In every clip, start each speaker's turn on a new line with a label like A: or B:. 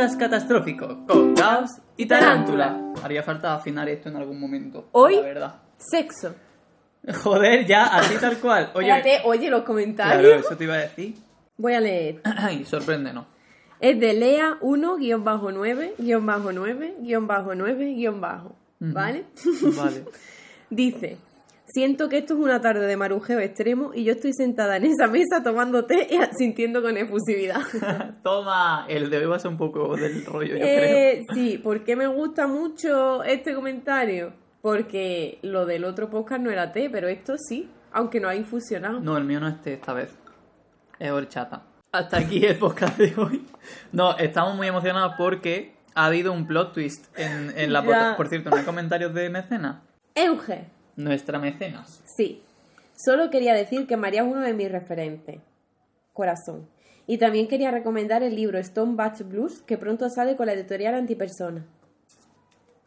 A: podcast catastrófico con caos y tarántula. Haría falta afinar esto en algún momento.
B: Hoy-
A: La verdad.
B: Sexo.
A: Joder, ya, así tal cual. Oye,
B: Espérate, oye los comentarios.
A: claro, eso te iba a decir.
B: Voy a leer.
A: Ay, sorpréndenos.
B: Es de Lea 1-9, 9, 9, bajo. ¿Vale?
A: Vale.
B: Dice, siento que esto es una tarde de marujeo extremo y yo estoy sentada en esa mesa tomando té y sintiendo con efusividad.
A: Toma, el de hoy va a ser un poco del rollo, yo creo.
B: Eh, sí, ¿por qué me gusta mucho este comentario? Porque lo del otro podcast no era té, pero esto sí, aunque no ha infusionado.
A: No, el mío no es té esta vez. Es horchata. Hasta aquí el podcast de hoy. No, estamos muy emocionados porque ha habido un plot twist en, en la podcast. Por cierto, no hay comentarios de mecenas.
B: Euge,
A: Nuestra mecenas.
B: sí. Solo quería decir que María es uno de mis referentes. Corazón. Y también quería recomendar el libro Stone Batch Blues, que pronto sale con la editorial Antipersona.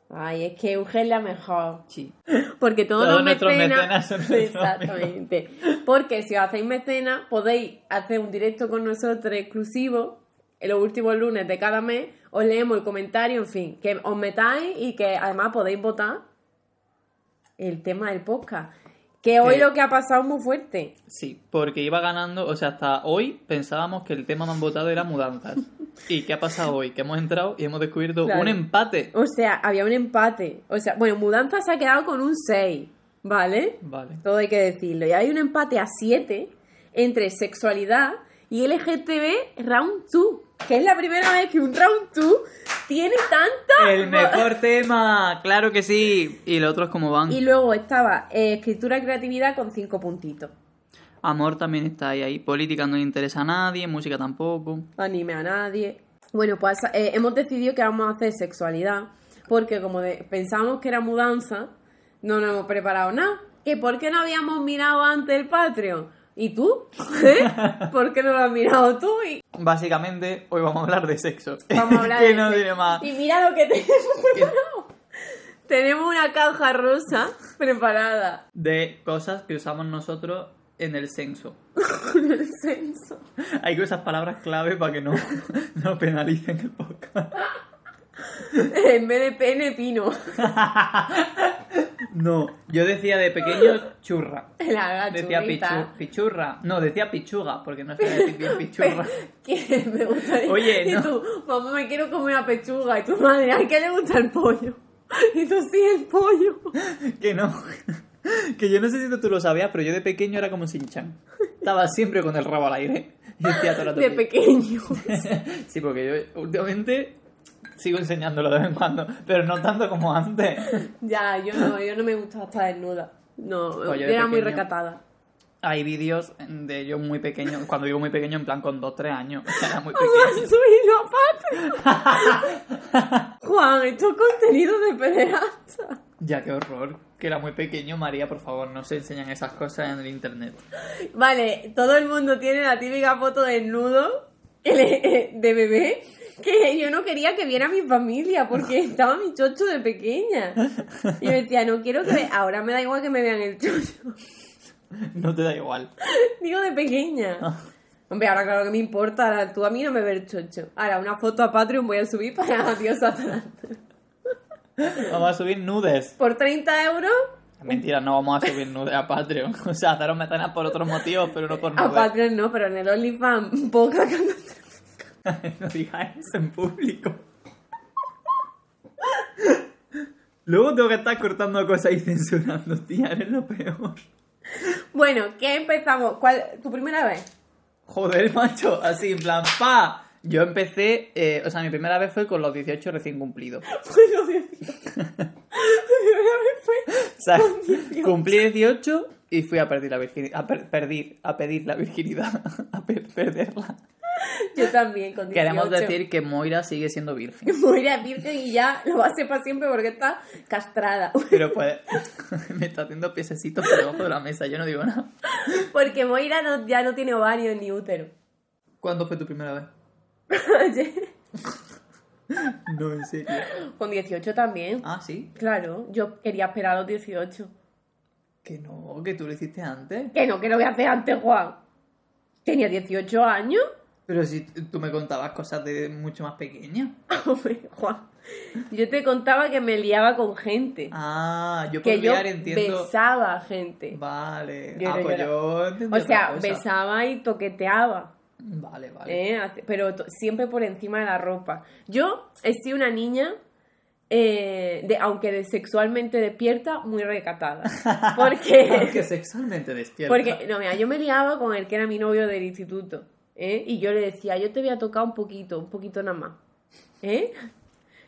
B: Ay, es que Euge es la mejor.
A: Sí.
B: Porque todos,
A: Todos
B: los mecenas...
A: mecenas son
B: Exactamente. Porque si os hacéis mecenas, podéis hacer un directo con nosotros exclusivo en los últimos lunes de cada mes. Os leemos el comentario, en fin, que os metáis y que además podéis votar el tema del podcast. Que hoy lo que ha pasado es muy fuerte.
A: Sí, porque iba ganando, o sea, hasta hoy pensábamos que el tema más votado era mudanzas. ¿Y qué ha pasado hoy? Que hemos entrado y hemos descubierto
B: Claro.
A: un empate.
B: O sea, había un empate. O sea, bueno, Mudanza se ha quedado con un 6, ¿vale?
A: Vale.
B: Todo hay que decirlo. Y hay un empate a 7 entre sexualidad y LGTB Round 2. Que es la primera vez que un Round 2 tiene tanta...
A: El mejor tema, claro que sí. Y los otros cómo van.
B: Y luego estaba eh, escritura y creatividad con 5 puntitos.
A: Amor también está ahí, ahí. Política no le interesa a nadie, música tampoco.
B: Anime a nadie. Bueno, pues eh, hemos decidido que vamos a hacer sexualidad. Porque como de- pensábamos que era mudanza, no nos hemos preparado nada. ¿Que por qué no habíamos mirado antes el Patreon? ¿Y tú? ¿Eh? ¿Por qué no lo has mirado tú? Y
A: Básicamente, hoy vamos a hablar de sexo.
B: Vamos a hablar
A: que
B: de
A: no tiene más.
B: Y mira lo que tenemos preparado. tenemos una caja rosa preparada.
A: De cosas que usamos nosotros en el censo.
B: con el censo.
A: Hay que usar palabras clave para que no, no penalicen el podcast.
B: En vez de pene, pino.
A: No, yo decía de pequeño churra.
B: La
A: Decía pichu- pichurra. No, decía pichuga, porque no sabía decir bien pichurra.
B: Que me gustaría.
A: Oye,
B: y
A: no.
B: tú, mamá, me quiero comer una pechuga. Y tu madre, ¿a qué le gusta el pollo? Y tú, sí, el pollo.
A: Que no. Que yo no sé si tú lo sabías, pero yo de pequeño era como Shin-Chan. Estaba siempre con el rabo al aire. Y decía todo el rato
B: De
A: que-
B: pequeño.
A: Sí, porque yo últimamente sigo enseñándolo de vez en cuando, pero no tanto como antes.
B: ya, yo no, yo no me gusta estar desnuda. No,
A: Pues yo
B: era muy recatada.
A: Hay vídeos de yo muy pequeño, cuando digo muy pequeño, en plan con 2-3 años. Era muy pequeño.
B: Juan, esto es contenido de pederasta.
A: Ya, qué horror. Que era muy pequeño, María, por favor, no se enseñan esas cosas en el internet.
B: Vale, todo el mundo tiene la típica foto desnudo eh, de bebé que yo no quería que viera mi familia porque estaba mi chocho de pequeña. Y yo decía, no quiero que ve- Ahora me da igual que me vean el chocho.
A: No te da igual.
B: Digo de pequeña. Hombre, ahora claro que me importa. ahora Tú a mí no me ves el chocho. Ahora, una foto a Patreon voy a subir para Adiós Atlanta.
A: Vamos a subir nudes.
B: Por 30 euros
A: Mentira, no vamos a subir nudes a Patreon. O sea, haceros mecenas por otros motivos, pero no por
B: a
A: nudes.
B: Patreon no, pero en el OnlyFans poca
A: no digas eso en público. Luego tengo que estar cortando cosas y censurando, tía, eres lo peor.
B: Bueno, ¿qué empezamos? ¿Cuál, ¿Tu primera vez?
A: Joder, macho, así en plan, pa. Yo empecé, eh, o sea, mi primera vez fue con los 18 recién cumplidos.
B: Bueno, Dios mío. Mi primera vez fue
A: O sea,
B: con 18.
A: cumplí 18 y fui a perder la virginidad. A, per- a pedir la virginidad. A per- perderla.
B: Yo también, con 18.
A: Queremos decir que Moira sigue siendo virgen.
B: Voy a virgen y ya lo va a ser para siempre porque está castrada.
A: Pero pues, me está haciendo piececitos por debajo de la mesa, yo no digo nada.
B: Porque Moira no- ya no tiene ovarios ni útero.
A: ¿Cuándo fue tu primera vez?
B: Ayer.
A: No, en serio.
B: con 18 también.
A: Ah, sí.
B: Claro, yo quería esperar a los 18.
A: Que no, que tú lo hiciste antes.
B: Que no, que lo voy a hacer antes, Juan. Tenía 18 años.
A: Pero si tú me contabas cosas de mucho más pequeña.
B: Hombre, Juan. Yo te contaba que me liaba con gente.
A: Ah, yo por
B: que yo
A: liar entiendo.
B: besaba a gente.
A: Vale.
B: Yo
A: ah, pues
B: yo
A: yo
B: O sea, besaba y toqueteaba.
A: Vale, vale.
B: ¿eh? Pero siempre por encima de la ropa. Yo he sido una niña, eh, de, aunque de sexualmente despierta, muy recatada. Porque,
A: Aunque sexualmente despierta.
B: porque, no, mira, yo me liaba con el que era mi novio del instituto. ¿eh? Y yo le decía, yo te voy a tocar un poquito, un poquito nada más. ¿eh?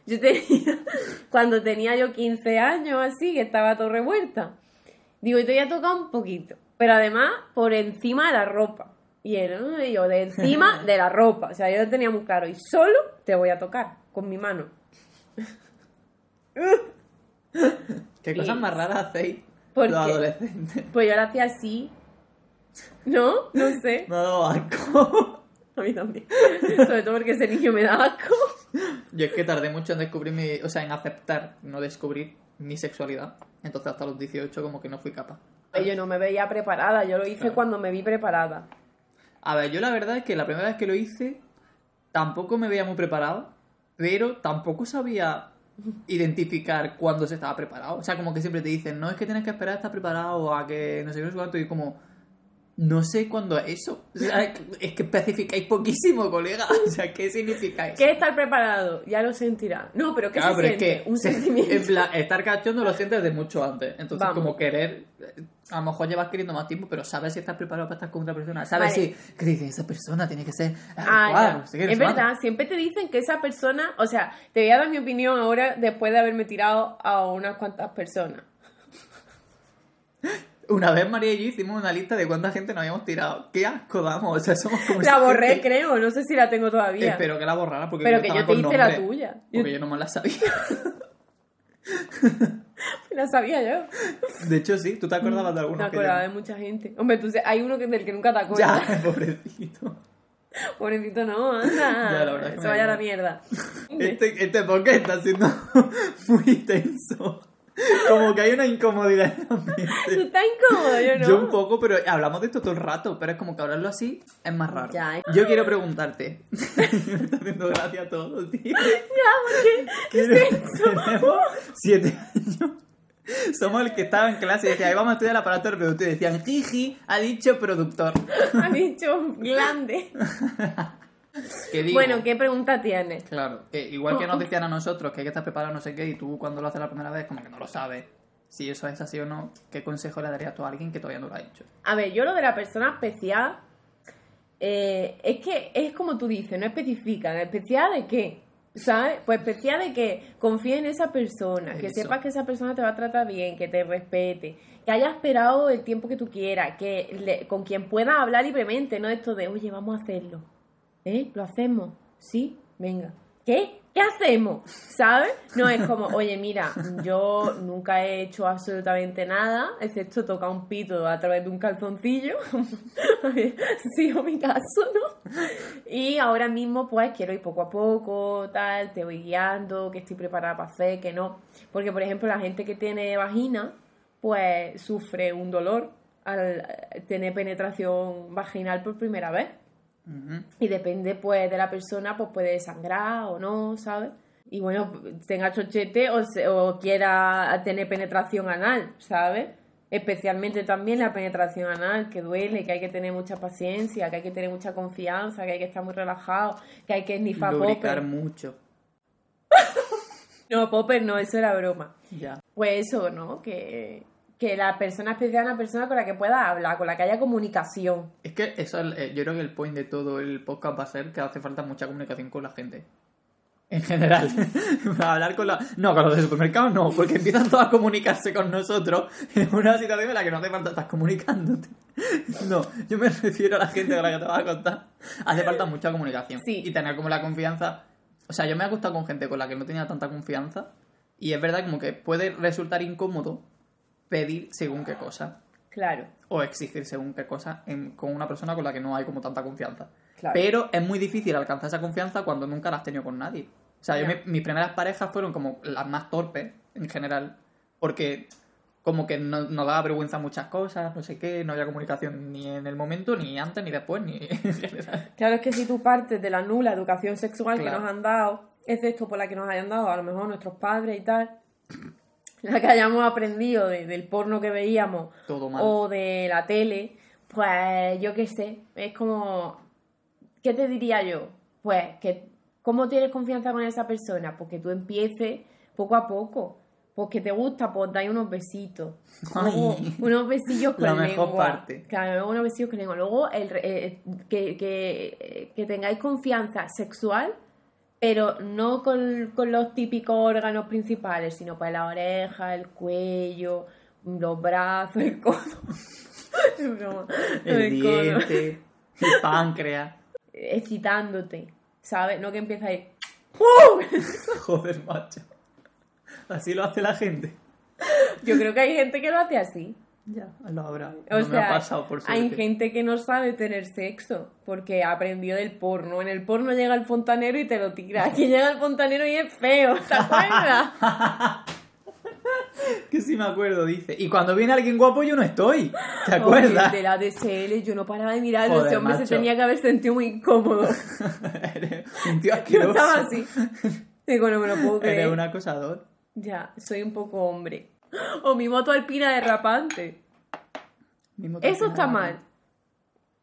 B: Yo tenía, cuando tenía yo 15 años así, que estaba todo revuelta, digo, te voy a tocar un poquito. Pero además, por encima de la ropa. Y él, ¿no? Y yo, de encima de la ropa. O sea, yo lo tenía muy claro. Y solo te voy a tocar con mi mano.
A: ¿Qué cosas más raras hacéis
B: ¿Por
A: los
B: qué?
A: adolescentes?
B: Pues yo lo hacía así. ¿No? No sé.
A: Me ha dado asco.
B: A mí también. Sobre todo porque ese niño me da asco.
A: Yo es que tardé mucho en descubrir mi... O sea, en aceptar, no descubrir mi sexualidad. Entonces hasta los 18 como que no fui capaz.
B: Yo no me veía preparada. Yo lo hice
A: Claro.
B: cuando me vi preparada.
A: A ver, yo la verdad es que la primera vez que lo hice tampoco me veía muy preparado, pero tampoco sabía identificar cuándo se estaba preparado. O sea, como que siempre te dicen, no es que tienes que esperar a estar preparado a que no sé qué, no sé y como, no sé cuándo es eso. O sea, es que especificáis poquísimo, colega. O sea, ¿qué significa eso?
B: ¿Qué es estar preparado? Ya lo sentirá. No, pero ¿qué
A: Claro,
B: se
A: pero
B: siente?
A: es que
B: Un sentimiento.
A: en plan, estar cachondo lo sientes de mucho antes. Entonces,
B: Vamos.
A: como querer, a lo mejor llevas queriendo más tiempo, pero sabes si estás preparado para estar con otra persona. Sabes
B: Vale.
A: si, que dices, esa persona tiene que ser
B: Ah,
A: no
B: Es
A: sé cuánto".
B: verdad, siempre te dicen que esa persona, o sea, te voy a dar mi opinión ahora después de haberme tirado a unas cuantas personas.
A: Una vez María y yo hicimos una lista de cuánta gente nos habíamos tirado. ¡Qué asco damos! O sea, somos como...
B: La borré,
A: gente-
B: creo, no sé si la tengo todavía.
A: Espero que la borrara porque
B: Pero que
A: estaba
B: yo te hice la tuya.
A: Porque yo no me la sabía.
B: La sabía yo.
A: De hecho, sí. ¿Tú te acordabas de alguno?
B: Me
A: que
B: acordaba de
A: yo-
B: mucha gente. Hombre, tú sé- hay uno que, del que nunca te acuerdas.
A: Ya, pobrecito.
B: Pobrecito, no, anda.
A: Ya, la verdad es que
B: Se vaya a la mierda.
A: Este, este podcast está siendo muy tenso. Como que hay una incomodidad en
B: Tú estás incómodo, yo no.
A: Yo un poco, pero hablamos de esto todo el rato, pero es como que hablarlo así es más raro.
B: Ya.
A: Yo quiero preguntarte. Me está haciendo gracia todo, tío.
B: Ya, porque...
A: Quiero- Tenemos siete años. Somos el que estaba en clase y decía, ahí vamos a estudiar el aparato reproductor. Y decían, jiji, ha dicho productor.
B: Ha dicho grande.
A: Digo,
B: Bueno, ¿qué pregunta tienes?
A: Claro, que igual que nos decían a nosotros que hay que estar preparado no sé qué, y tú cuando lo haces la primera vez, como que no lo sabes. Si eso es así o no, ¿qué consejo le darías tú a alguien que todavía no lo ha hecho?
B: A ver, yo lo de la persona especial eh, es que es como tú dices, no especifican. ¿Especial de qué? ¿Sabes? Pues especial de que confíe en esa persona, que sepas que esa persona te va a tratar bien, que te respete, que haya esperado el tiempo que tú quieras, que le- con quien puedas hablar libremente, no esto de, oye, vamos a hacerlo. ¿Eh? ¿Lo hacemos? Sí, venga. ¿Qué? ¿Qué hacemos? ¿Sabes? No es como, oye, mira, yo nunca he hecho absolutamente nada, excepto tocar un pito a través de un calzoncillo. ha sido mi caso, ¿no? Y ahora mismo, pues, quiero ir poco a poco, tal, te voy guiando, que estoy preparada para hacer, que no. Porque, por ejemplo, la gente que tiene vagina, pues, sufre un dolor al tener penetración vaginal por primera vez. Y depende, pues, de la persona, pues puede sangrar o no, ¿sabes? Y bueno, tenga chochete o, se- o quiera tener penetración anal, ¿sabes? Especialmente también la penetración anal, que duele, que hay que tener mucha paciencia, que hay que tener mucha confianza, que hay que estar muy relajado, que hay que snifar
A: Lubricar
B: popper.
A: mucho.
B: No, popper no, eso era broma.
A: Ya.
B: Pues eso, ¿no? Que, que la persona especial es una persona con la que pueda hablar, con la que haya comunicación.
A: Es que eso es, eh, yo creo que el point de todo el podcast va a ser que hace falta mucha comunicación con la gente. En general. Para hablar con la... No, con los de supermercados no, porque empiezan todos a comunicarse con nosotros en una situación en la que no hace falta estar comunicándote. No, yo me refiero a la gente con la que te vas a contar. Hace falta mucha comunicación.
B: Sí.
A: Y tener como la confianza... O sea, yo me he gustado con gente con la que no tenía tanta confianza y es verdad como que puede resultar incómodo pedir según qué cosa
B: Claro,
A: o exigir según qué cosa en- con una persona con la que no hay como tanta confianza.
B: claro.
A: Pero es muy difícil alcanzar esa confianza cuando nunca la has tenido con nadie. O sea, yo mi- mis primeras parejas fueron como las más torpes en general, porque como que no, nos daba vergüenza muchas cosas, no sé qué, no había comunicación ni en el momento, ni antes, ni después, ni en general.
B: Claro, es que si tú partes de la nula educación sexual que nos han dado, excepto por la que nos hayan dado a lo mejor nuestros padres y tal, la que hayamos aprendido de- del porno que veíamos
A: Todo mal.
B: o de la tele, pues yo qué sé, es como, ¿qué te diría yo? Pues que, ¿cómo tienes confianza con esa persona? Porque tú empieces poco a poco. Porque te gusta, pues dais unos besitos. Luego, unos besillos con
A: La mejor
B: lengua.
A: parte.
B: Claro, luego unos besillos con lengua. Luego el re- eh, que, que, eh, que tengáis confianza sexual, pero no con, con los típicos órganos principales, sino pues la oreja, el cuello, los brazos, el codo.
A: El
B: codo.
A: diente, el páncreas.
B: Excitándote, ¿sabes? No que empiezas ¡Uh!
A: Joder, macho. Así lo hace la gente.
B: Yo creo que hay gente que lo hace así.
A: Ya, lo habrá.
B: O
A: no
B: sea,
A: me ha pasado, por
B: hay gente que no sabe tener sexo porque aprendió del porno. En el porno llega el fontanero y te lo tira. Aquí llega el fontanero y es feo, ¿te acuerdas?
A: Que sí me acuerdo, dice. Y cuando viene alguien guapo yo no estoy. ¿Te
B: Oye,
A: acuerdas?
B: de la DSL, yo no paraba de mirarlo.
A: Joder,
B: Ese hombre se
A: macho.
B: tenía que haber sentido muy incómodo.
A: Eres un tío
B: Yo
A: asqueroso.
B: estaba así. Digo, no me lo puedo creer.
A: Eres un acosador.
B: Ya, soy un poco hombre. O mi moto alpina derrapante.
A: Mi moto
B: Eso
A: alpina
B: está mal.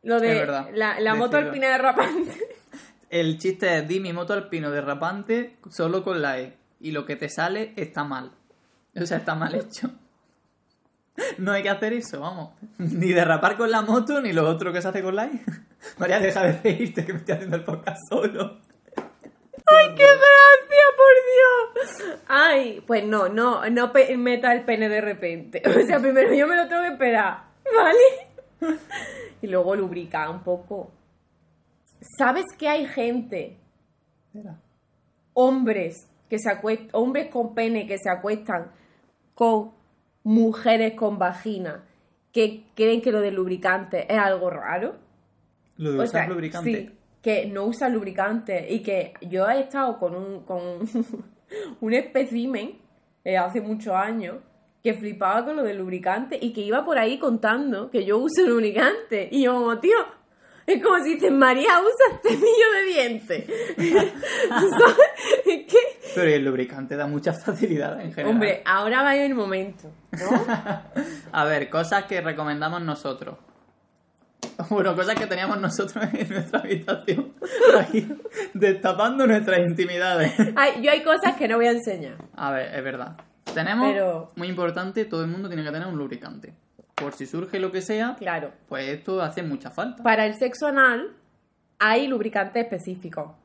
B: Lo de la, la moto alpina derrapante.
A: El chiste es, di mi moto alpino derrapante solo con la E. Y lo que te sale está mal. O sea, está mal hecho. No hay que hacer eso, vamos. Ni derrapar con la moto, ni lo otro que se hace con la E. María, deja de reírte que me estoy haciendo el podcast solo.
B: ¡Ay, qué gracia, por Dios! Ay, pues no, no, no meta el pene de repente. O sea, primero yo me lo tengo que esperar, ¿vale? Y luego lubricar un poco. ¿Sabes que hay gente,
A: Espera.
B: hombres, que se acuestan, hombres con pene que se acuestan con mujeres con vagina, que creen que lo del lubricante es algo raro?
A: Lo de
B: O
A: usar
B: sea,
A: lubricante.
B: sí, que no usa lubricante y que yo he estado con un, con un espécimen eh, hace muchos años que flipaba con lo del lubricante y que iba por ahí contando que yo uso lubricante. Y yo como, tío, es como si dices, María, usa cepillo de dientes.
A: Pero el lubricante da mucha facilidad en general.
B: hombre, ahora va el momento, ¿no?
A: A ver, cosas que recomendamos nosotros. Bueno, cosas que teníamos nosotros en nuestra habitación. Aquí, destapando nuestras intimidades.
B: Hay- yo hay cosas que no voy a enseñar.
A: A ver, es verdad. Tenemos,
B: Pero-
A: muy importante, todo el mundo tiene que tener un lubricante. Por si surge lo que sea,
B: Claro.
A: pues esto hace mucha falta.
B: Para el sexo anal hay lubricante específico.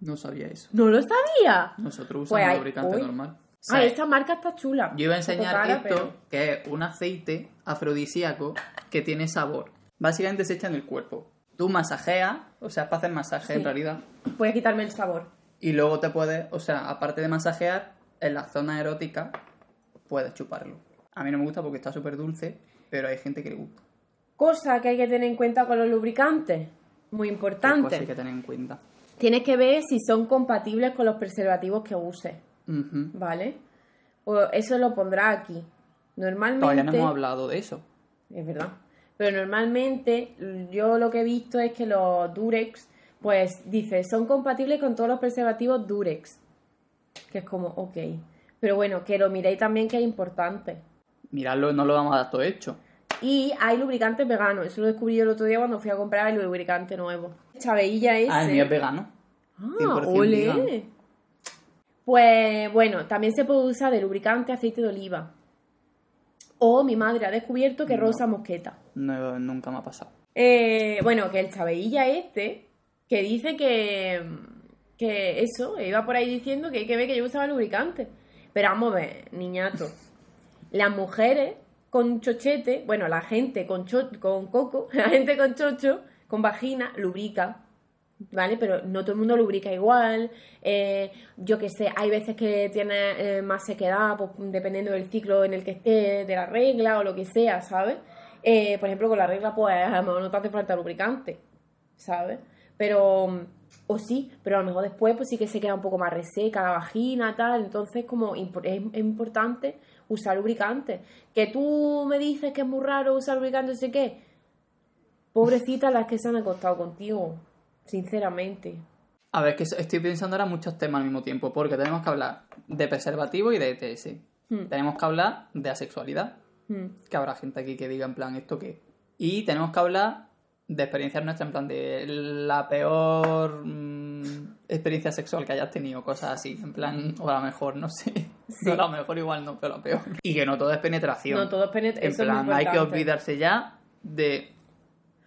A: No sabía eso.
B: ¿No lo sabía?
A: Nosotros
B: Pues
A: usamos
B: hay-
A: lubricante
B: uy.
A: normal.
B: Ah, esta marca está chula.
A: Yo iba a enseñar
B: cara,
A: esto,
B: pero-
A: que es un aceite afrodisíaco que tiene sabor. Básicamente se echa en el cuerpo. Tú masajeas, o sea, para hacer masaje
B: Sí.
A: en realidad.
B: Puedes quitarme el sabor.
A: Y luego te puedes, o sea, aparte de masajear, en la zona erótica puedes chuparlo. A mí no me gusta porque está súper dulce, pero hay gente que le gusta.
B: Cosa que hay que tener en cuenta con los lubricantes. Muy importante.
A: cosa hay que tener en cuenta.
B: Tienes que ver si son compatibles con los preservativos que uses. ¿vale? O eso lo pondrá aquí. Normalmente.
A: Todavía no hemos hablado de eso.
B: Es verdad. Pero normalmente yo lo que he visto es que los Durex, pues dice, son compatibles con todos los preservativos Durex. Que es como, ok. Pero bueno, que lo miréis también que es importante.
A: Miradlo, no lo vamos a dar todo hecho.
B: Y hay lubricantes veganos. Eso lo descubrí yo el otro día cuando fui a comprar el lubricante nuevo. Chaveilla ese.
A: Ah, el mío es vegano.
B: Ah,
A: 100%
B: ole.
A: vegano.
B: Pues bueno, también se puede usar de lubricante aceite de oliva. O mi madre ha descubierto que
A: No.
B: rosa mosqueta.
A: No, nunca me ha pasado.
B: Eh, bueno, que el chaveilla este, que dice que, que eso, iba por ahí diciendo que hay que ver que yo usaba lubricante. Pero vamos a ver, niñato. Las mujeres con chochete, bueno, la gente con, cho- con coco, la gente con chocho, con vagina, lubrica. ¿Vale? Pero no todo el mundo lubrica igual. eh, yo que sé, hay veces que tiene eh, más sequedad, pues, dependiendo del ciclo en el que esté, de la regla o lo que sea, ¿sabes? Eh, por ejemplo, con la regla, pues a lo mejor no te hace falta lubricante. ¿sabes? Pero, o sí, pero a lo mejor después pues sí que se queda un poco más reseca la vagina, tal, entonces como es importante usar lubricante. Que tú me dices que es muy raro usar lubricante, no sé qué, pobrecitas las que se han acostado contigo, sinceramente.
A: A ver, que estoy pensando ahora muchos temas al mismo tiempo, porque tenemos que hablar de preservativo y de ETS.
B: Hmm.
A: Tenemos que hablar de asexualidad,
B: Hmm.
A: que habrá gente aquí que diga en plan esto qué. Y tenemos que hablar de experiencias nuestras, en plan de la peor mm, experiencia sexual que hayas tenido, cosas así, en plan, o la mejor, no sé.
B: Sí.
A: No, la mejor igual no, pero la peor. Y que no todo es penetración.
B: No, todo es penet-
A: En plan, hay que olvidarse ya de...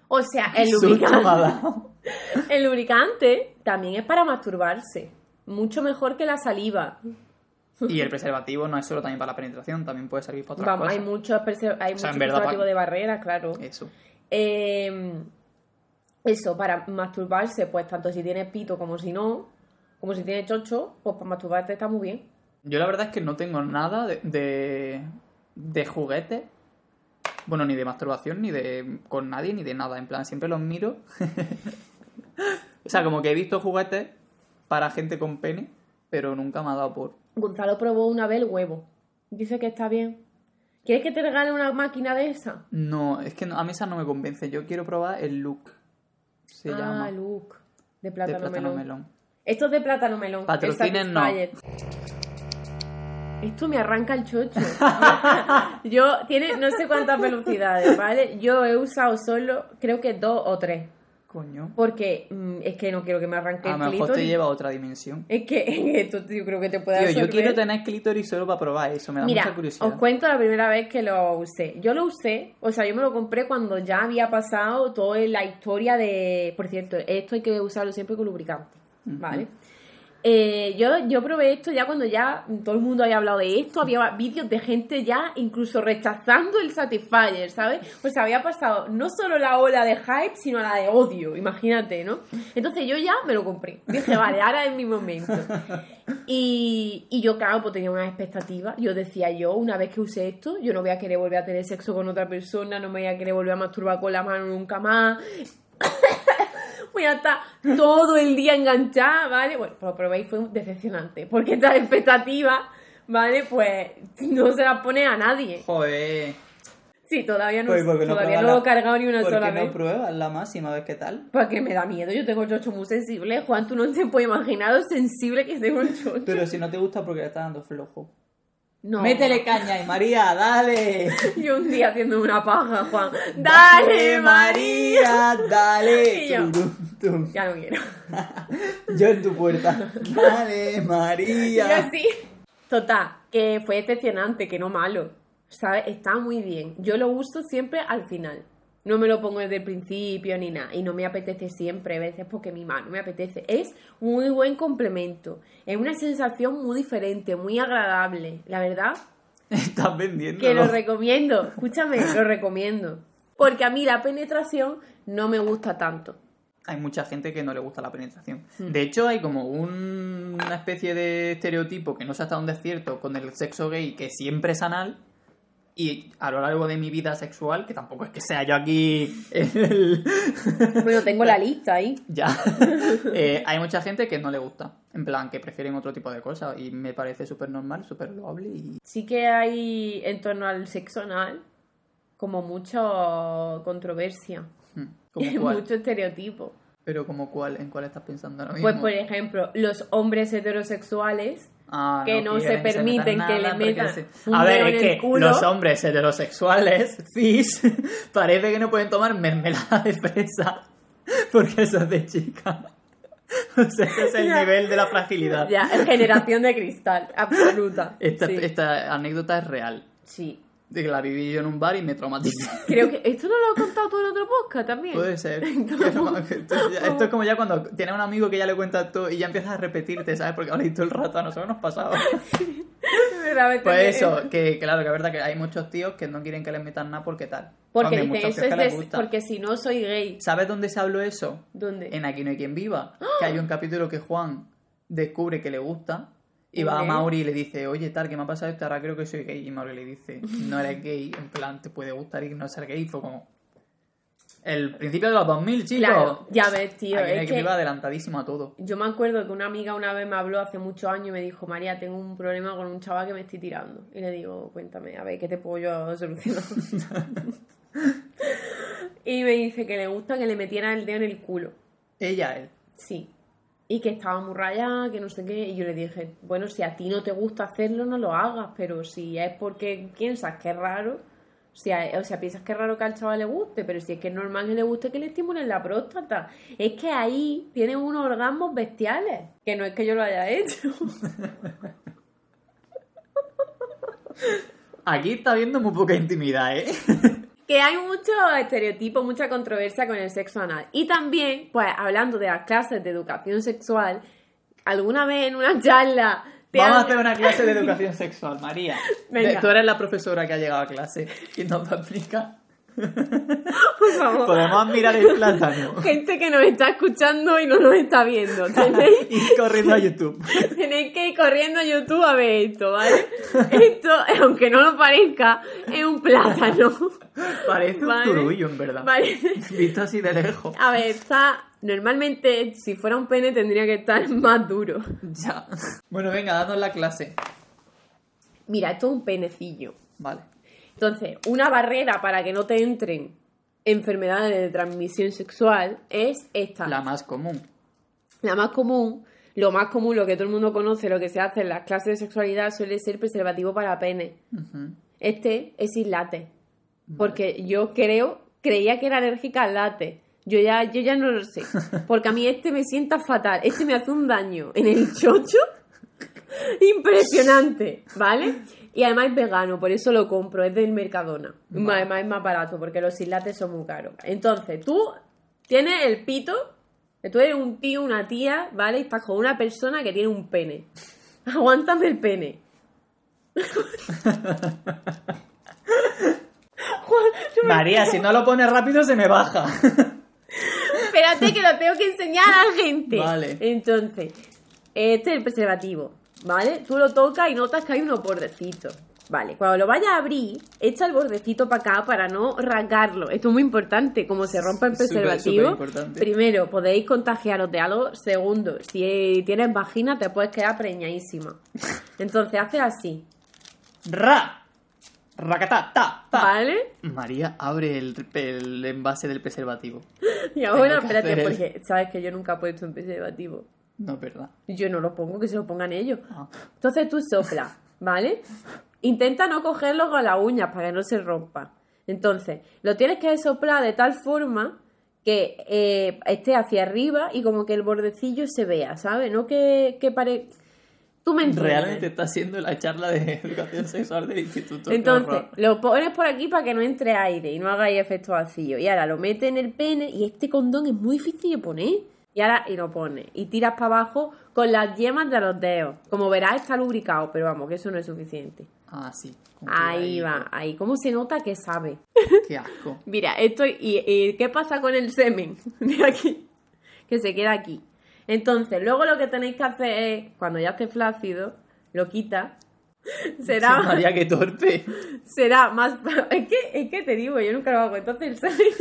B: O sea, el lubricante, el lubricante también es para masturbarse. Mucho mejor que la saliva.
A: Y el preservativo no es solo también para la penetración, también puede servir para otras
B: Vamos,
A: cosas.
B: hay muchos preser- hay
A: O sea,
B: mucho
A: en verdad,
B: preservativo
A: pa-
B: de barrera, claro.
A: Eso.
B: Eh, eso, para masturbarse, pues tanto si tienes pito como si no, como si tienes chocho, pues para masturbarte está muy bien.
A: Yo la verdad es que no tengo nada de, de, de juguetes. Bueno, ni de masturbación, ni de con nadie, ni de nada. En plan, siempre los miro. o sea, como que he visto juguetes para gente con pene, pero nunca me ha dado por...
B: Gonzalo probó una vez el huevo. Dice que está bien. ¿Quieres que te regale una máquina de esa?
A: No, es que no- a mí esa no me convence. Yo quiero probar el look. Se
B: ah,
A: llama.
B: Luke. De
A: de
B: plátano,
A: plátano
B: melón.
A: melón.
B: Esto es de plátano melón. el
A: Patrocinen, no.
B: Esto me arranca el chocho. Yo, tiene no sé cuántas velocidades, ¿vale? Yo he usado solo, creo que dos o tres.
A: Coño.
B: Porque mm, es que no quiero que me arranque
A: A
B: el
A: lo mejor te
B: clítoris.
A: lleva a otra dimensión.
B: Es que esto yo creo que te puede
A: Tío, yo quiero tener clítoris solo para probar eso. Me da
B: Mira,
A: mucha curiosidad.
B: os cuento la primera vez que lo usé. Yo lo usé, o sea, yo me lo compré cuando ya había pasado toda la historia de... Por cierto, esto hay que usarlo siempre con lubricante, ¿vale? Eh, yo, yo probé esto ya cuando ya todo el mundo había hablado de esto, había vídeos de gente ya incluso rechazando el Satisfyer, ¿sabes? Sea, había pasado no solo la ola de hype, sino la de odio, imagínate, ¿no? Entonces yo ya me lo compré. Dije, vale, ahora es mi momento. Y, y yo, claro, pues tenía unas expectativas. Yo decía, yo, una vez que use esto, yo no voy a querer volver a tener sexo con otra persona, no me voy a querer volver a masturbar con la mano nunca más. Voy a estar todo el día enganchada, ¿vale? Bueno, pues lo probé y fue decepcionante. Porque estas expectativas, ¿vale? Pues no se las pone a nadie.
A: Joder.
B: Sí, todavía no,
A: Pues, ¿por qué no
B: todavía
A: pruebas
B: no lo he cargado ni una
A: ¿Por
B: sola
A: qué
B: vez.
A: no pruebas la máxima vez qué tal?
B: Porque me da miedo, yo tengo el chocho muy sensible. Juan, tú no te puedes imaginar lo sensible que tengo el chocho.
A: Pero si no te gusta porque le está dando flojo.
B: No.
A: Métele caña y María, dale.
B: Yo un día haciendo una paja, Juan. ¡Dale, María!
A: dale.
B: Y yo.
A: Tum.
B: Ya no quiero.
A: Yo en tu puerta. Dale, María.
B: Y así. Total, que fue decepcionante, que no malo. ¿Sabes? Está muy bien. Yo lo uso siempre al final. No me lo pongo desde el principio ni nada. Y no me apetece siempre, a veces porque mi mano me apetece. Es muy buen complemento. Es una sensación muy diferente, muy agradable. La verdad,
A: Estás vendiendo.
B: que lo recomiendo. Escúchame, lo recomiendo. Porque a mí la penetración no me gusta tanto.
A: Hay mucha gente que no le gusta la penetración.
B: Hmm.
A: De hecho, hay como un- una especie de estereotipo que no sé hasta dónde es cierto con el sexo gay que siempre es anal. Y a lo largo de mi vida sexual, que tampoco es que sea yo aquí el...
B: Bueno, tengo la lista ahí.
A: ya, eh, hay mucha gente que no le gusta. En plan, que prefieren otro tipo de cosas. Y me parece súper normal, súper loable. Y...
B: Sí que hay en torno al sexo anal como mucha controversia.
A: hmm, ¿Como cuál?
B: Mucho estereotipo.
A: Pero como cuál, ¿en cuál estás pensando ahora mismo?
B: Pues por ejemplo, los hombres heterosexuales
A: Ah,
B: que no se permiten que le metan
A: se- A ver, es que
B: culo.
A: los hombres heterosexuales, cis, parece que no pueden tomar mermelada de fresa porque eso es de chica. O sea, ese es el
B: Ya.
A: nivel de la fragilidad.
B: Ya, generación de cristal, absoluta.
A: Esta,
B: sí.
A: esta anécdota es real.
B: Sí.
A: De que la viví yo en un bar y me traumaticé.
B: Creo que esto no lo has contado tú en otro podcast también.
A: Puede ser. Esto, es como ya cuando tienes un amigo que ya le cuentas todo y ya empiezas a repetirte, ¿sabes? Porque habláis todo el rato, a nosotros nos pasaba. Pues eso, que claro, que es verdad que hay muchos tíos que no quieren que les metan nada porque tal.
B: Porque dicen, eso es de- porque si no soy gay.
A: ¿Sabes dónde se habló eso?
B: ¿Dónde?
A: En Aquí no hay quien viva. Que hay un capítulo que Juan descubre que le gusta y va a. Mauri y le dice, oye, tal, que me ha pasado esto, ahora creo que soy gay. Y Mauri le dice, no eres gay, en plan, te puede gustar y no ser gay. Fue como, El principio de los 2000, chicos.
B: Claro, ya ves, tío.
A: Aquí
B: Es que
A: iba adelantadísimo a todo.
B: yo me acuerdo que una amiga una vez me habló hace muchos años y me dijo, María, tengo un problema con un chaval que me estoy tirando. Y le digo, cuéntame, a ver, ¿qué te puedo yo solucionar? y me dice que le gusta que le metiera el dedo en el culo.
A: Ella, él.
B: Sí. Y que estaba muy rayada, que no sé qué. Y yo le dije, bueno, si a ti no te gusta hacerlo, no lo hagas. Pero si es porque piensas que es raro, si a- o sea, piensas que es raro que al chaval le guste, pero si es que es normal que le guste que le estimulen la próstata. Es que ahí tiene unos orgasmos bestiales. Que no es que yo lo haya hecho.
A: Aquí está habiendo muy poca intimidad, ¿eh?
B: que hay mucho estereotipo, mucha controversia con el sexo anal. Y también, pues, hablando de las clases de educación sexual, alguna vez en una charla... te
A: Vamos a hacer una clase de educación sexual, María.
B: Venga.
A: Tú eres la profesora que ha llegado a clase y nos va a explicar.
B: Por favor.
A: Podemos mirar el plátano.
B: gente que nos está escuchando y no nos está viendo. Tenéis,
A: Y corriendo a YouTube.
B: tenéis que ir corriendo a YouTube a ver esto, ¿vale? Esto, aunque no lo parezca, es un plátano.
A: Parece un
B: Vale.
A: zurullo, en verdad.
B: Parece-
A: Visto así de lejos.
B: A ver, está... Normalmente, si fuera un pene, tendría que estar más duro.
A: Ya. Bueno, venga, danos la clase.
B: Mira, esto es un penecillo.
A: Vale.
B: Entonces, una barrera para que no te entren enfermedades de transmisión sexual es esta.
A: La más común.
B: La más común, lo más común, lo que todo el mundo conoce, lo que se hace en las clases de sexualidad suele ser preservativo para pene. Este es sin látex. Porque yo creo, creía que era alérgica al látex. Yo ya, yo ya no lo sé. Porque a mí este me sienta fatal. Este me hace un daño en el chocho impresionante, ¿vale? Y además es vegano, por eso lo compro, es del Mercadona. Además es más barato, porque los sin látex son muy caros. Entonces, tú tienes el pito, que tú eres un tío, una tía, ¿vale? Y estás con una persona que tiene un pene. Aguántame el pene.
A: María, si no lo pones rápido se me baja.
B: Espérate que lo tengo que enseñar a la gente.
A: Vale.
B: Entonces, este es el preservativo, ¿vale? Tú lo tocas y notas que hay unos bordecitos. Vale, cuando lo vayas a abrir, echa el bordecito para acá para no rasgarlo. Esto es muy importante, como se rompa el preservativo. primero, podéis contagiaros de algo. Segundo, si tienes vagina, te puedes quedar preñadísima. Entonces, haces así,
A: Ra. Racata, ta, ta.
B: ¿vale?
A: María abre el, el envase del preservativo.
B: Y ahora, espérate, porque sabes que yo nunca he puesto un preservativo.
A: No es verdad.
B: Yo no lo pongo, que se lo pongan ellos.
A: Ah.
B: Entonces tú soplas, ¿vale? Intenta no cogerlo con las uñas para que no se rompa. Entonces, lo tienes que soplar de tal forma que eh, esté hacia arriba y como que el bordecillo se vea, ¿sabes? No que, que pare... Tú me entiendes.
A: Realmente está siendo la charla de educación sexual del instituto.
B: Entonces, lo pones por aquí para que no entre aire y no hagáis efecto vacío. Y ahora lo metes en el pene y este condón es muy difícil de poner. Y ahora y lo pones. Y tiras para abajo con las yemas de los dedos. Como verás, está lubricado, pero vamos, que eso no es suficiente.
A: Ah, sí.
B: Ahí va, ahí. ¿Cómo se nota que sabe?
A: Qué asco.
B: Mira, esto. ¿Y, y qué pasa con el semen? De aquí. Que se queda aquí. Entonces, luego lo que tenéis que hacer es, cuando ya esté flácido, lo quitas. Será.
A: María, qué torpe.
B: será más... Es que, es que te digo, yo nunca lo hago. Entonces, ¿sabes?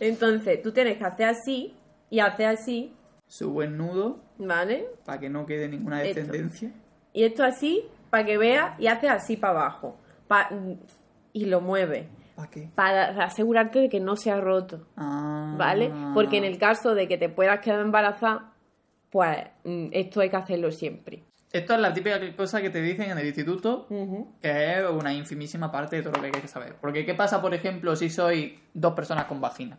B: Entonces, tú tienes que hacer así y hacer así,
A: Su buen nudo
B: ¿vale?
A: para que no quede ninguna
B: Esto.
A: descendencia.
B: Y esto así, para que veas, y haces así para abajo. Pa- y lo mueves.
A: ¿Para qué?
B: Para asegurarte de que no se ha roto,
A: Ah.
B: ¿vale? Porque en el caso de que te puedas quedar embarazada, pues mm, esto hay que hacerlo siempre.
A: Esto es la típica cosa que te dicen en el instituto, que es una infimísima parte de todo lo que hay que saber. Porque, ¿qué pasa, por ejemplo, si soy dos personas con vagina?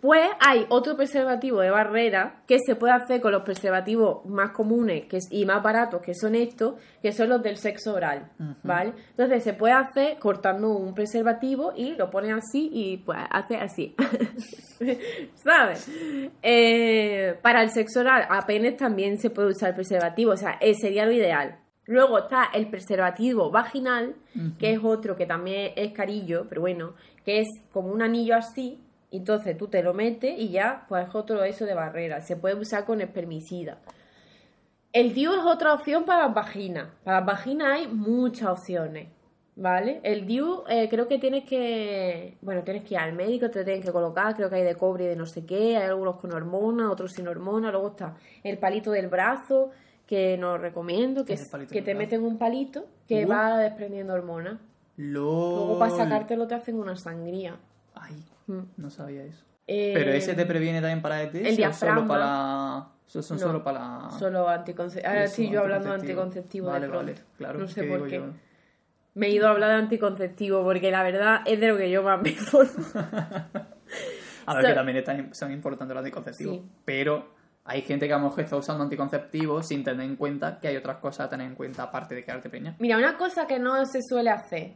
B: Pues hay otro preservativo de barrera que se puede hacer con los preservativos más comunes que es- y más baratos, que son estos, que son los del sexo oral, ¿vale? Entonces se puede hacer cortando un preservativo y lo pones así y pues hace así, ¿sabes? Eh, para el sexo oral apenas también se puede usar preservativo, o sea, eh, sería lo ideal. Luego está el preservativo vaginal, que es otro que también es carillo, pero bueno, que es como un anillo así, entonces tú te lo metes y ya, pues es otro eso de barrera. Se puede usar con espermicida. El DIU es otra opción para las vaginas. Para las vaginas hay muchas opciones. ¿Vale? El DIU eh, creo que tienes que. Bueno, tienes que ir al médico, te tienen que colocar, creo que hay de cobre y de no sé qué, hay algunos con hormonas, otros sin hormonas, luego está el palito del brazo, que no recomiendo, que,
A: ¿Qué es
B: que te meten un palito que
A: Uh.
B: va desprendiendo hormonas.
A: LOL.
B: Luego para sacártelo te hacen una sangría.
A: Ay. No sabía eso.
B: Eh,
A: Pero ese te previene también para ETS
B: el
A: o solo
B: diafragma.
A: para. Son
B: No,
A: solo para.
B: Solo anticonceptivo. Ahora estoy yo hablando de
A: anticonceptivo. Vale,
B: de pronto.
A: vale, claro.
B: No sé
A: ¿qué
B: por qué.
A: yo?
B: Me he ido a hablar de anticonceptivo porque la verdad es de lo que yo más me informo.
A: A ver,
B: So-
A: que también están- son importantes los anticonceptivos.
B: Sí.
A: Pero hay gente que a lo mejor está usando anticonceptivos sin tener en cuenta que hay otras cosas a tener en cuenta aparte de quedarte peña.
B: Mira, una cosa que no se suele hacer,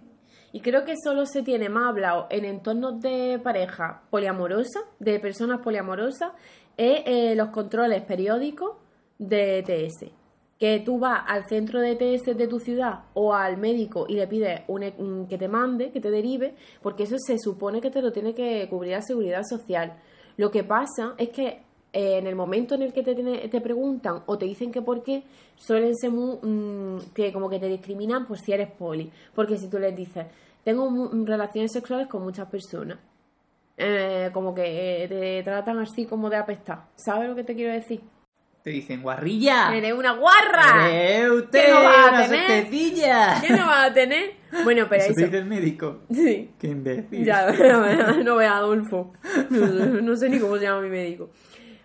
B: y creo que solo se tiene más hablado en entornos de pareja poliamorosa, de personas poliamorosas, es eh, los controles periódicos de ETS. Que tú vas al centro de ETS de tu ciudad o al médico y le pides e- que te mande, que te derive, porque eso se supone que te lo tiene que cubrir la seguridad social. Lo que pasa es que eh, en el momento en el que te, te preguntan o te dicen que por qué, suelen ser muy, mm, que como que te discriminan por si eres poli. Porque si tú les dices, tengo mu- relaciones sexuales con muchas personas, eh, como que eh, te tratan así como de apestar. ¿Sabes lo que te quiero decir?
A: Te dicen, guarrilla.
B: ¡Eres una guarra!
A: ¡Eres usted!
B: ¿Qué no vas a tener? ¿Qué no vas a tener? Bueno, pero
A: Eso dice el médico.
B: Sí.
A: ¡Qué imbécil!
B: Ya, no veas Adolfo. No, no sé ni cómo se llama mi médico.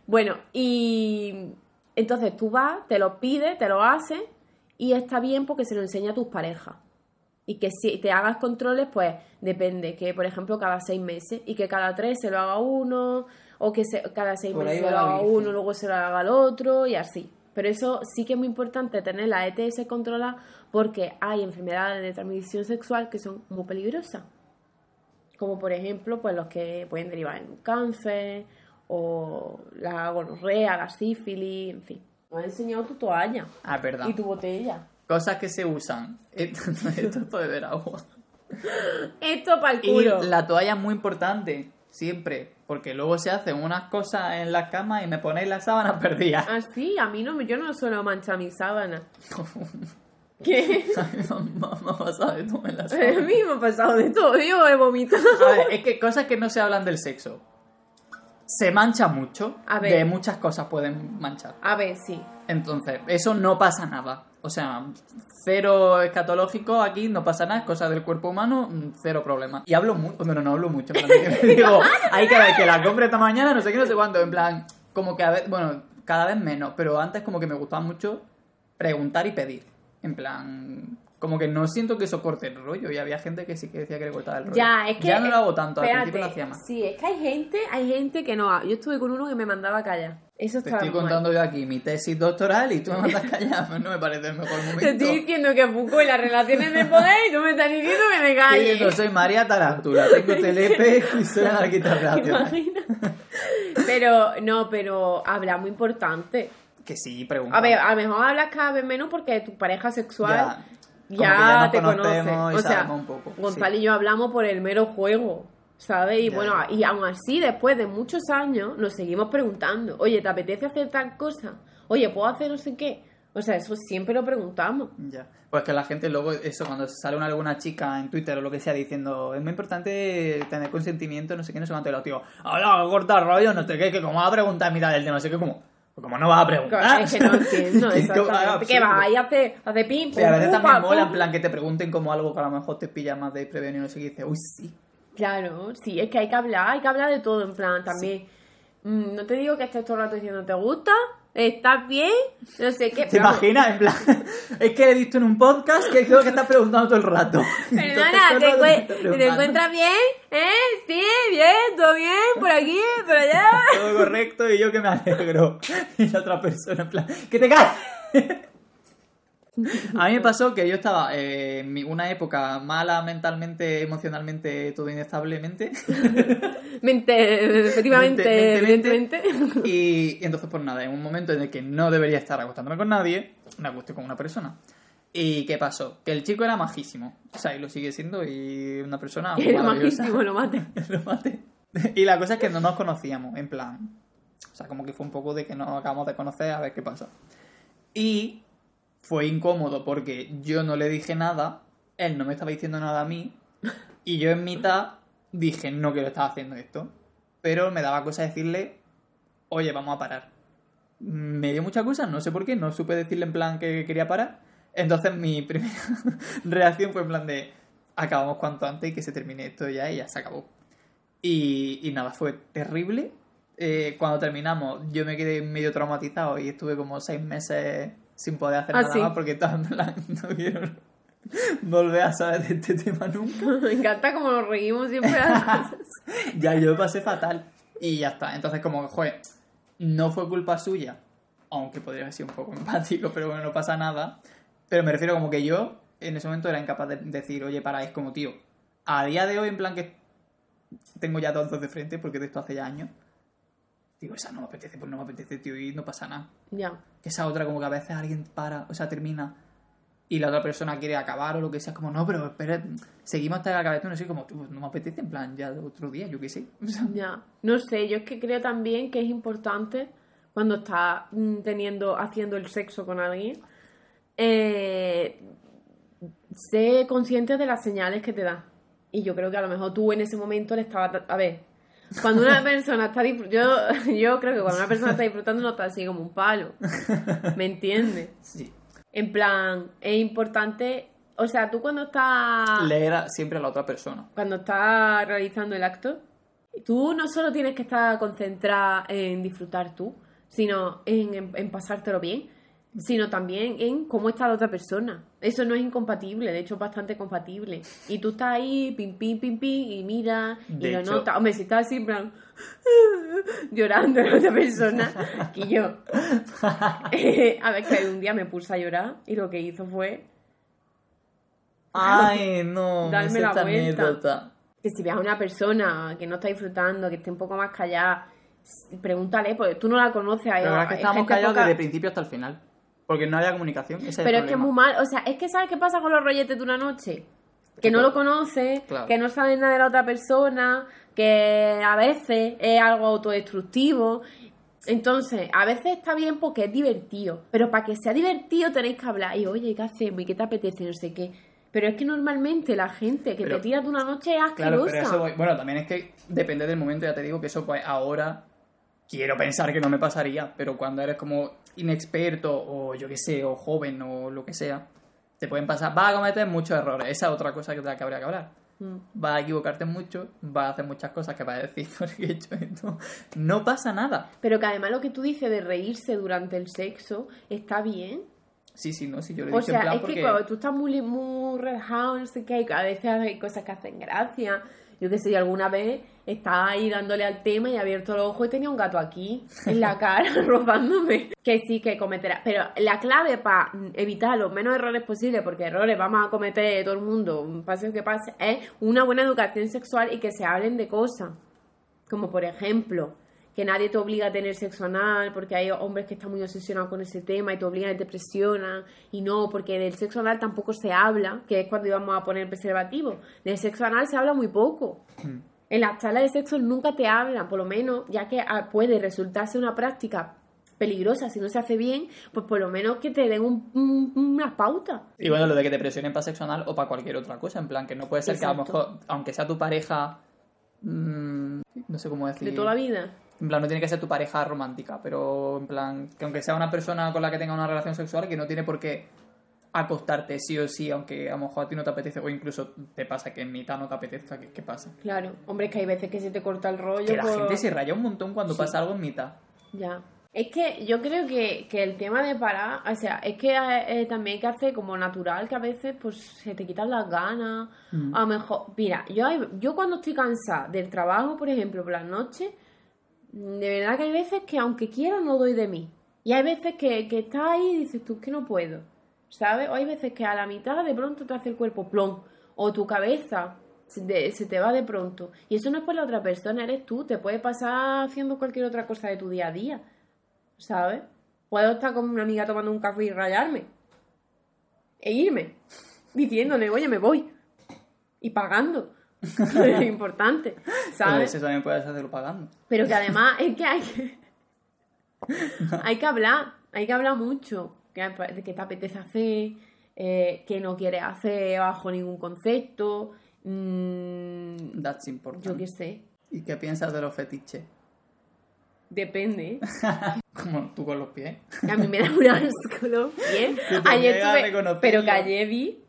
B: Bueno, y entonces tú vas, te lo pides, te lo haces y está bien porque se lo enseña a tus parejas. Y que si te hagas controles, pues depende, que por ejemplo cada seis meses y que cada tres se lo haga uno, o que se- cada seis
A: Por
B: meses se lo haga
A: Virgen.
B: uno, luego se lo haga el otro y así. Pero eso sí que es muy importante tener la ETS controlada porque hay enfermedades de transmisión sexual que son muy peligrosas como por ejemplo pues los que pueden derivar en cáncer o la gonorrea, la sífilis, en fin. Me has enseñado tu toalla
A: Ah, verdad.
B: y tu botella.
A: Cosas que se usan. Esto, esto es para beber agua.
B: Esto para el
A: Y
B: culo.
A: la toalla es muy importante, siempre. Porque luego se hacen unas cosas en la cama y me ponéis las sábanas perdidas.
B: Ah, sí, a mí no, me- yo no suelo manchar mi sábana. ¿Qué?
A: A mí me ha- pasado de todo en las
B: A
A: sábanas.
B: mí me ha pasado de todo, yo he vomitado.
A: A ver, es que cosas que no se hablan del sexo. Se mancha mucho.
B: A ver.
A: De muchas cosas pueden manchar.
B: A ver, sí.
A: Entonces, eso no pasa nada. O sea, cero escatológico aquí, no pasa nada, es cosa del cuerpo humano, mm, cero problema. Y hablo mucho, bueno, no hablo mucho, en plan, que digo, hay que ver que la compre esta mañana, no sé qué, no sé cuánto, en plan, como que a veces, bueno, cada vez menos, pero antes como que me gustaba mucho preguntar y pedir. En plan, como que no siento que eso corte el rollo, y había gente que sí que decía que le cortaba el rollo.
B: Ya, es que.
A: Ya no lo hago tanto, al
B: espérate,
A: principio lo hacía más.
B: Sí, es que hay gente, hay gente que no. Yo estuve con uno que me mandaba a callar. Eso
A: Te estoy
B: mal.
A: contando yo aquí mi tesis doctoral y tú me mandas callar, pues no me parece el mejor momento.
B: Te estoy diciendo que Foucault y las relaciones de poder y tú me estás diciendo que me calle.
A: Sí, yo soy María Tarántula, tengo telepe y soy anarquista.
B: Pero, no, pero habla muy importante.
A: Que sí, pregunta.
B: A ver, a lo mejor hablas cada vez menos porque tu pareja sexual
A: Ya,
B: ya, te
A: conocemos
B: conoce.
A: y
B: O sea,
A: un poco,
B: Gonzalo
A: sí.
B: y yo hablamos por el mero juego, ¿sabes? Y
A: Ya,
B: bueno, y aún así, después de muchos años, nos seguimos preguntando, oye, ¿te apetece hacer tal cosa? Oye, ¿puedo hacer no sé qué? O sea, eso siempre lo preguntamos.
A: Ya. Pues que la gente luego, eso, cuando sale una, alguna chica en Twitter o lo que sea diciendo, es muy importante tener consentimiento, no sé qué, no sé cuánto, y lo tío, habla, corta rollo, no sé qué, que como va a preguntar mitad del tema, no sé qué, como, como no vas a preguntar.
B: Es que no entiendo
A: Que
B: exactamente. ¿Qué
A: absurdo.
B: vas ahí a hacer? A hacer pim,
A: Sí, a veces
B: pum,
A: también
B: pum,
A: mola, en
B: pum.
A: plan, que te pregunten como algo que a lo mejor te pilla más de prevenido, no sé qué, y dices, uy, sí.
B: Claro, sí, es que hay que hablar, hay que hablar de todo, en plan, también. mm, no te digo que estés todo el rato diciendo, ¿te gusta? ¿Estás bien? No sé qué.
A: ¿Te imaginas? En plan, es que he visto en un podcast que creo que estás preguntando todo el rato.
B: Perdona, ¿te, encuent-
A: te está
B: ¿te
A: preguntando.
B: encuentras bien? ¿Eh? Sí, bien, todo bien, por aquí, por allá.
A: Todo correcto y yo que me alegro. Y la otra persona, en plan, ¡que te caes! A mí me pasó que yo estaba eh, en una época mala mentalmente, emocionalmente, todo inestablemente.
B: Mente, efectivamente,
A: Mente- mente- mente.
B: evidentemente.
A: Y, y entonces, pues nada, en un momento en el que no debería estar acostándome con nadie, me acosté con una persona. ¿Y qué pasó? Que el chico era majísimo. O sea, y lo sigue siendo y una persona
B: Era majísimo, lo mate.
A: Lo maté. Y la cosa es que no nos conocíamos, en plan. O sea, como que fue un poco de que nos acabamos de conocer a ver qué pasa. Y fue incómodo porque yo no le dije nada él no me estaba diciendo nada a mí y yo en mitad dije, no quiero estar haciendo esto. Pero me daba cosa decirle, oye, vamos a parar. Me dio mucha cosa, no sé por qué, no supe decirle en plan que quería parar. Entonces mi primera reacción fue en plan de, acabamos cuanto antes y que se termine esto ya y ya se acabó. Y, nada, fue terrible. Eh, cuando terminamos, yo me quedé medio traumatizado y estuve como seis meses sin poder hacer
B: Ah,
A: nada
B: sí.
A: más porque estaba en plan, no quiero volver a saber de este tema nunca.
B: Me encanta como nos reímos siempre las cosas.
A: ya yo lo pasé fatal. Y ya está. Entonces, como, joder, no fue culpa suya. Aunque podría haber sido un poco empático, pero bueno, no pasa nada. Pero me refiero como que yo en ese momento era incapaz de decir, oye, para, es como, tío. A día de hoy, en plan que tengo ya dos dos de frente, porque de esto hace ya años. Digo, esa no me apetece, pues no me apetece, tío, y no pasa nada.
B: Ya.
A: Que esa otra, como que a veces alguien para, o sea, termina y la otra persona quiere acabar o lo que sea, es como, no, pero espera, seguimos hasta acabe esto, no sé, como, "Tú, no me apetece, en plan, ya otro día, yo qué sé. O sea,
B: Ya, no sé, yo es que creo también que es importante cuando estás mm, teniendo, haciendo el sexo con alguien, eh, sé consciente de las señales que te da. Y yo creo que a lo mejor tú en ese momento le estabas... A ver, cuando una persona está disfrutando... Yo, yo creo que cuando una persona está disfrutando no está así como un palo. ¿Me entiendes?
A: sí.
B: En plan, es importante... O sea, tú cuando estás
A: Leer a- siempre a la otra persona.
B: cuando estás realizando el acto, tú no solo tienes que estar concentrada en disfrutar tú, sino en, en- en pasártelo bien, sino también en cómo está la otra persona. Eso no es incompatible, de hecho es bastante compatible. Y tú estás ahí, pim, pim, pim, pim, y mira, y
A: De
B: lo
A: hecho-
B: notas. Hombre, si estás así, en plan, llorando la otra persona, que yo. a ver, que un día me puse a llorar y lo que hizo fue
A: Ay, no,
B: Darme la vuelta.
A: anécdota.
B: que si ves a una persona que no está disfrutando, que esté un poco más callada, pregúntale, porque tú no la conoces. hay-
A: Pero la verdad es que estábamos callados
B: poca-
A: desde el principio hasta el final. Porque no había comunicación. Ese es el
B: Pero es que es muy mal, o sea, es que ¿sabes qué pasa con los rolletes de una noche? Que no
A: claro.
B: lo conoces,
A: Claro.
B: que no sabes nada de la otra persona, que a veces es algo autodestructivo. Entonces, a veces está bien porque es divertido, pero para que sea divertido tenéis que hablar. Y oye, ¿qué hacemos? ¿Y qué te apetece? No sé qué. Pero es que normalmente la gente que
A: Pero-
B: te tira de una noche es
A: Claro,
B: asquerosa.
A: pero eso voy- Bueno, también es que depende del momento, ya te digo que eso pues ahora quiero pensar que no me pasaría, pero cuando eres como inexperto o yo qué sé, o joven o lo que sea, te pueden pasar, vas a cometer muchos errores. Esa es otra cosa que de la que habría que hablar.
B: Mm.
A: Vas a equivocarte mucho, vas a hacer muchas cosas que vas a decir porque he hecho esto. No pasa nada.
B: Pero que además lo que tú dices de reírse durante el sexo está bien.
A: Sí, sí, no, sí, yo lo he
B: O
A: dicho en
B: sea,
A: plan
B: es
A: porque...
B: que cuando tú estás muy, muy relajado, no sé qué, a veces hay cosas que hacen gracia. Yo qué sé, yo alguna vez estaba ahí dándole al tema y abierto los ojos y tenía un gato aquí, en la cara, robándome. Que sí, que cometerá. Pero la clave para evitar los menos errores posibles, porque errores vamos a cometer todo el mundo, pase lo que pase, es una buena educación sexual y que se hablen de cosas. Como por ejemplo, que nadie te obliga a tener sexo anal, porque hay hombres que están muy obsesionados con ese tema y te obligan y te presionan. Y no, porque del sexo anal tampoco se habla, que es cuando íbamos a poner preservativo. Del sexo anal se habla muy poco.
A: Mm.
B: En las charlas de sexo nunca te hablan, por lo menos, ya que ah, puede resultarse una práctica peligrosa si no se hace bien, pues por lo menos que te den un- un- unas pautas.
A: Y bueno, lo de que te presionen para sexo anal o para cualquier otra cosa, en plan que no puede ser que a lo mejor, aunque sea tu pareja, mm, no sé cómo decir,
B: De toda la vida.
A: En plan no tiene que ser tu pareja romántica, pero en plan que aunque sea una persona con la que tenga una relación sexual, que no tiene por qué acostarte sí o sí, aunque a lo mejor a ti no te apetece, o incluso te pasa que en mitad no te apetezca, ¿qué, qué pasa?
B: Claro, hombre, es que hay veces que se te corta el rollo.
A: Que la gente se raya un montón cuando
B: Sí.
A: pasa algo en mitad.
B: Ya. Es que yo creo que, que el tema de parar, o sea, es que eh, también hay que hacer como natural que a veces pues se te quitan las ganas.
A: Mm.
B: A lo mejor, mira, yo, yo cuando estoy cansada del trabajo, por ejemplo, por las noches, de verdad que hay veces que aunque quiera no doy de mí. Y hay veces que, que estás ahí y dices tú que no puedo, ¿sabes? O hay veces que a la mitad de pronto te hace el cuerpo plom, o tu cabeza se te, se te va de pronto. Y eso no es por la otra persona, eres tú. Te puede pasar haciendo cualquier otra cosa de tu día a día. ¿sabes? Puedo estar con una amiga tomando un café y rayarme. E irme. Diciéndole, oye, me voy. Y pagando. es importante,
A: Pero
B: ¿sabes?
A: eso también puedes hacerlo pagando.
B: Pero que además es que hay que... hay que hablar. Hay que hablar mucho. Que, te apetece hacer. eh, que no quieres hacer bajo ningún concepto. mm,
A: That's important.
B: yo qué sé.
A: ¿Y qué piensas de los fetiches?
B: Depende.
A: Como tú con los pies.
B: A mí me da un asco los pies. Ayer tuve- pero que ayer vi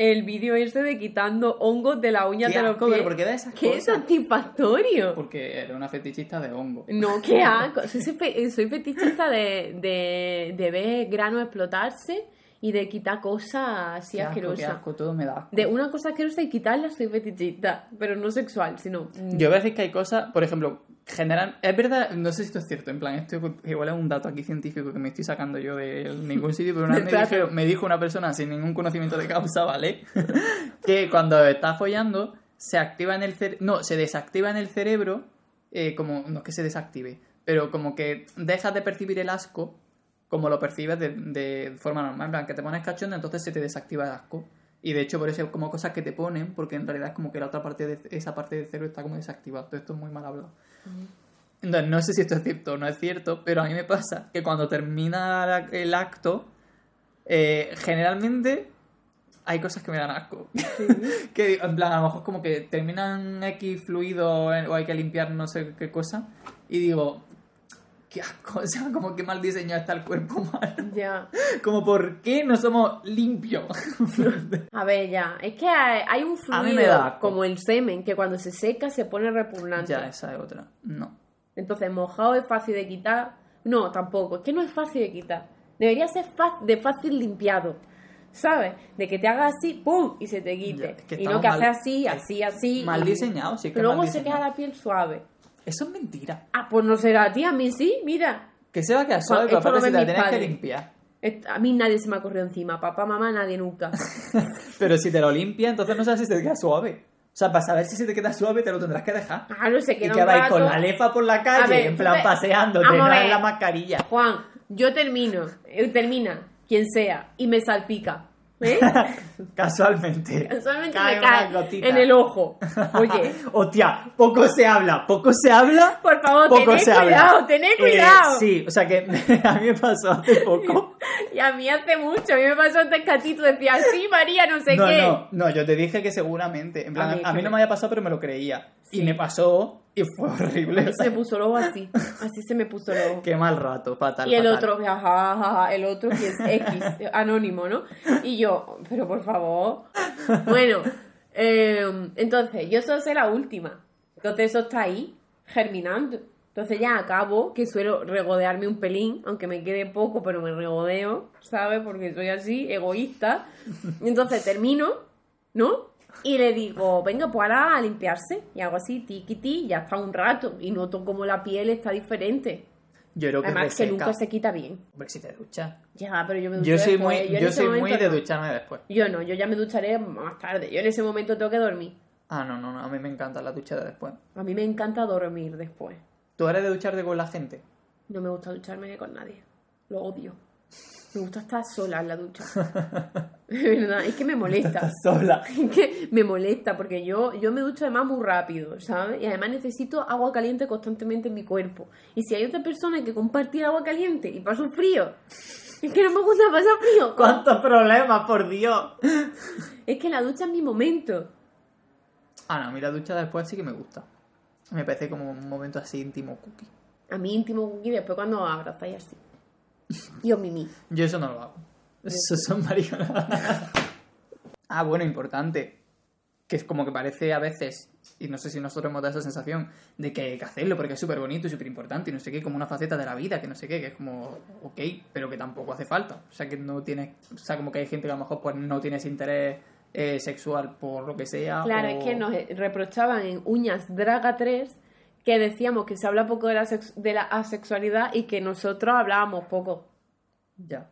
B: el vídeo ese de quitando hongos de la uña
A: Qué
B: de los pies.
A: ¿por qué da esas
B: ¡Qué
A: cosas?
B: satisfactorio!
A: Porque eres una fetichista de hongo.
B: No, qué asco. Soy, fe- soy fetichista de, de, de ver granos explotarse y de quitar cosas así
A: Qué asco, qué
B: asquerosas.
A: asco, todo me da asco.
B: De una cosa asquerosa y quitarla soy fetichista, pero no sexual, sino...
A: Yo voy a decir que hay cosas, por ejemplo, generan. Es verdad, no sé si esto es cierto, en plan, esto igual es un dato aquí científico que me estoy sacando yo de ningún sitio, pero una vez me, dijeron- me dijo una persona sin ningún conocimiento de causa, ¿vale? que cuando estás follando, se activa en el cerebro. No, se desactiva en el cerebro, eh, como. No es que se desactive, pero como que dejas de percibir el asco como lo percibes de, de forma normal. En plan, que te pones cachondo, entonces se te desactiva el asco. Y de hecho, por eso es como cosas que te ponen, porque en realidad es como que la otra parte de esa parte del cerebro está como desactivada. Todo esto es muy mal hablado. Entonces, no sé si esto es cierto o no es cierto, pero a mí me pasa que cuando termina el acto, eh, generalmente hay cosas que me dan asco. que en plan, a lo mejor como que terminan X fluido o hay que limpiar no sé qué cosa. Y digo, qué asco, o sea, como que mal diseñado está el cuerpo humano.
B: Ya.
A: Como, ¿por qué no somos limpios?
B: A ver, ya. Es que hay, hay un fluido como el semen que cuando se seca se pone repugnante.
A: ya, esa es otra. No.
B: Entonces, mojado es fácil de quitar. No, tampoco. Es que no es fácil de quitar. Debería ser de fácil limpiado. ¿Sabes? De que te hagas así, ¡pum! y se te quite.
A: Ya, es que
B: y no que haces así, así, así.
A: Mal diseñado, sí que
B: Pero luego se queda la piel suave.
A: Eso es mentira.
B: Ah, pues no será a ti, a mí sí, mira.
A: Que se va a quedar suave,
B: Esto
A: pero
B: lo
A: aparte si la tienes que limpiar.
B: A mí nadie se me ha corrido encima. Papá, mamá, nadie nunca.
A: Pero si te lo limpia, entonces no sabes si se te queda suave. O sea, para saber si se te queda suave, te lo tendrás que dejar.
B: Ah, no sé,
A: Y
B: queda
A: que vais con la lefa por la calle,
B: ver,
A: en plan
B: ve-
A: paseándote, no en la mascarilla.
B: Juan, yo termino, eh, termina, quien sea, y me salpica. ¿Eh?
A: Casualmente.
B: Casualmente
A: Cae
B: me cae
A: una gotita.
B: en el ojo. Oye,
A: Hostia, poco se habla, poco se habla.
B: por favor,
A: Poco
B: tened
A: se
B: cuidado,
A: habla.
B: tened
A: Eh,
B: cuidado.
A: sí, o sea que a mí me pasó hace poco.
B: Y a mí hace mucho, a mí me pasó antes que a ti, tú decías, sí, María, no sé
A: no,
B: qué.
A: no, no, yo te dije que seguramente. En plan,
B: A
A: a
B: mí
A: no
B: me-
A: me había pasado, pero me lo creía.
B: Sí.
A: Y me pasó y fue horrible.
B: Se me puso el ojo así, así se me puso el ojo.
A: Qué mal rato, fatal.
B: Y el
A: fatal.
B: otro, jajaja, ja, ja, el otro que es X, anónimo, ¿no? Y yo, pero por favor. Bueno, eh, entonces, yo solo sé la última. Entonces eso está ahí, germinando. Entonces ya acabo, que suelo regodearme un pelín, aunque me quede poco, pero me regodeo, ¿sabes? Porque soy así, egoísta. Entonces termino, ¿no? Y le digo, venga, pues ahora a limpiarse. Y hago así, tiquiti, ya está un rato. Y noto como la piel está diferente.
A: Yo creo que
B: Además que nunca se quita bien.
A: Hombre, si te duchas.
B: Ya, pero yo me ducho
A: Yo soy
B: después.
A: muy, yo soy muy
B: momento
A: de
B: no.
A: ducharme después.
B: Yo no, yo ya me ducharé más tarde. Yo en ese momento tengo que dormir.
A: Ah, no, no, no, a mí me encanta la ducha de después.
B: A mí me encanta dormir después.
A: ¿Tú eres de ducharte con la gente?
B: No me gusta ducharme con nadie. Lo odio. Me gusta estar sola en la ducha. De verdad, es que me molesta.
A: sola.
B: Es que me molesta porque yo, yo me ducho además muy rápido, ¿sabes? Y además necesito agua caliente constantemente en mi cuerpo. Y si hay otra persona que compartir agua caliente y paso frío, es que no me gusta pasar frío.
A: ¿Cuántos problemas, por Dios?
B: Es que la ducha es mi momento.
A: Ah, no, a mí la ducha después sí que me gusta. Me parece como un momento así íntimo cookie.
B: A mí íntimo cookie después cuando abrazáis así. Yo mimi.
A: Yo eso no lo hago. Eso son mariconadas. ah, bueno, importante. Que es como que parece a veces, y no sé si nosotros hemos dado esa sensación, de que hay que hacerlo porque es súper bonito y súper importante y no sé qué, como una faceta de la vida, que no sé qué, que es como, ok, pero que tampoco hace falta. O sea, que no tienes, o sea, como que hay gente que a lo mejor pues no tienes interés eh, sexual por lo que sea.
B: Claro,
A: o-
B: es que nos reprochaban en Uñas Draga 3 que decíamos que se habla poco de la, sex- de la asexualidad y que nosotros hablábamos poco.
A: Ya.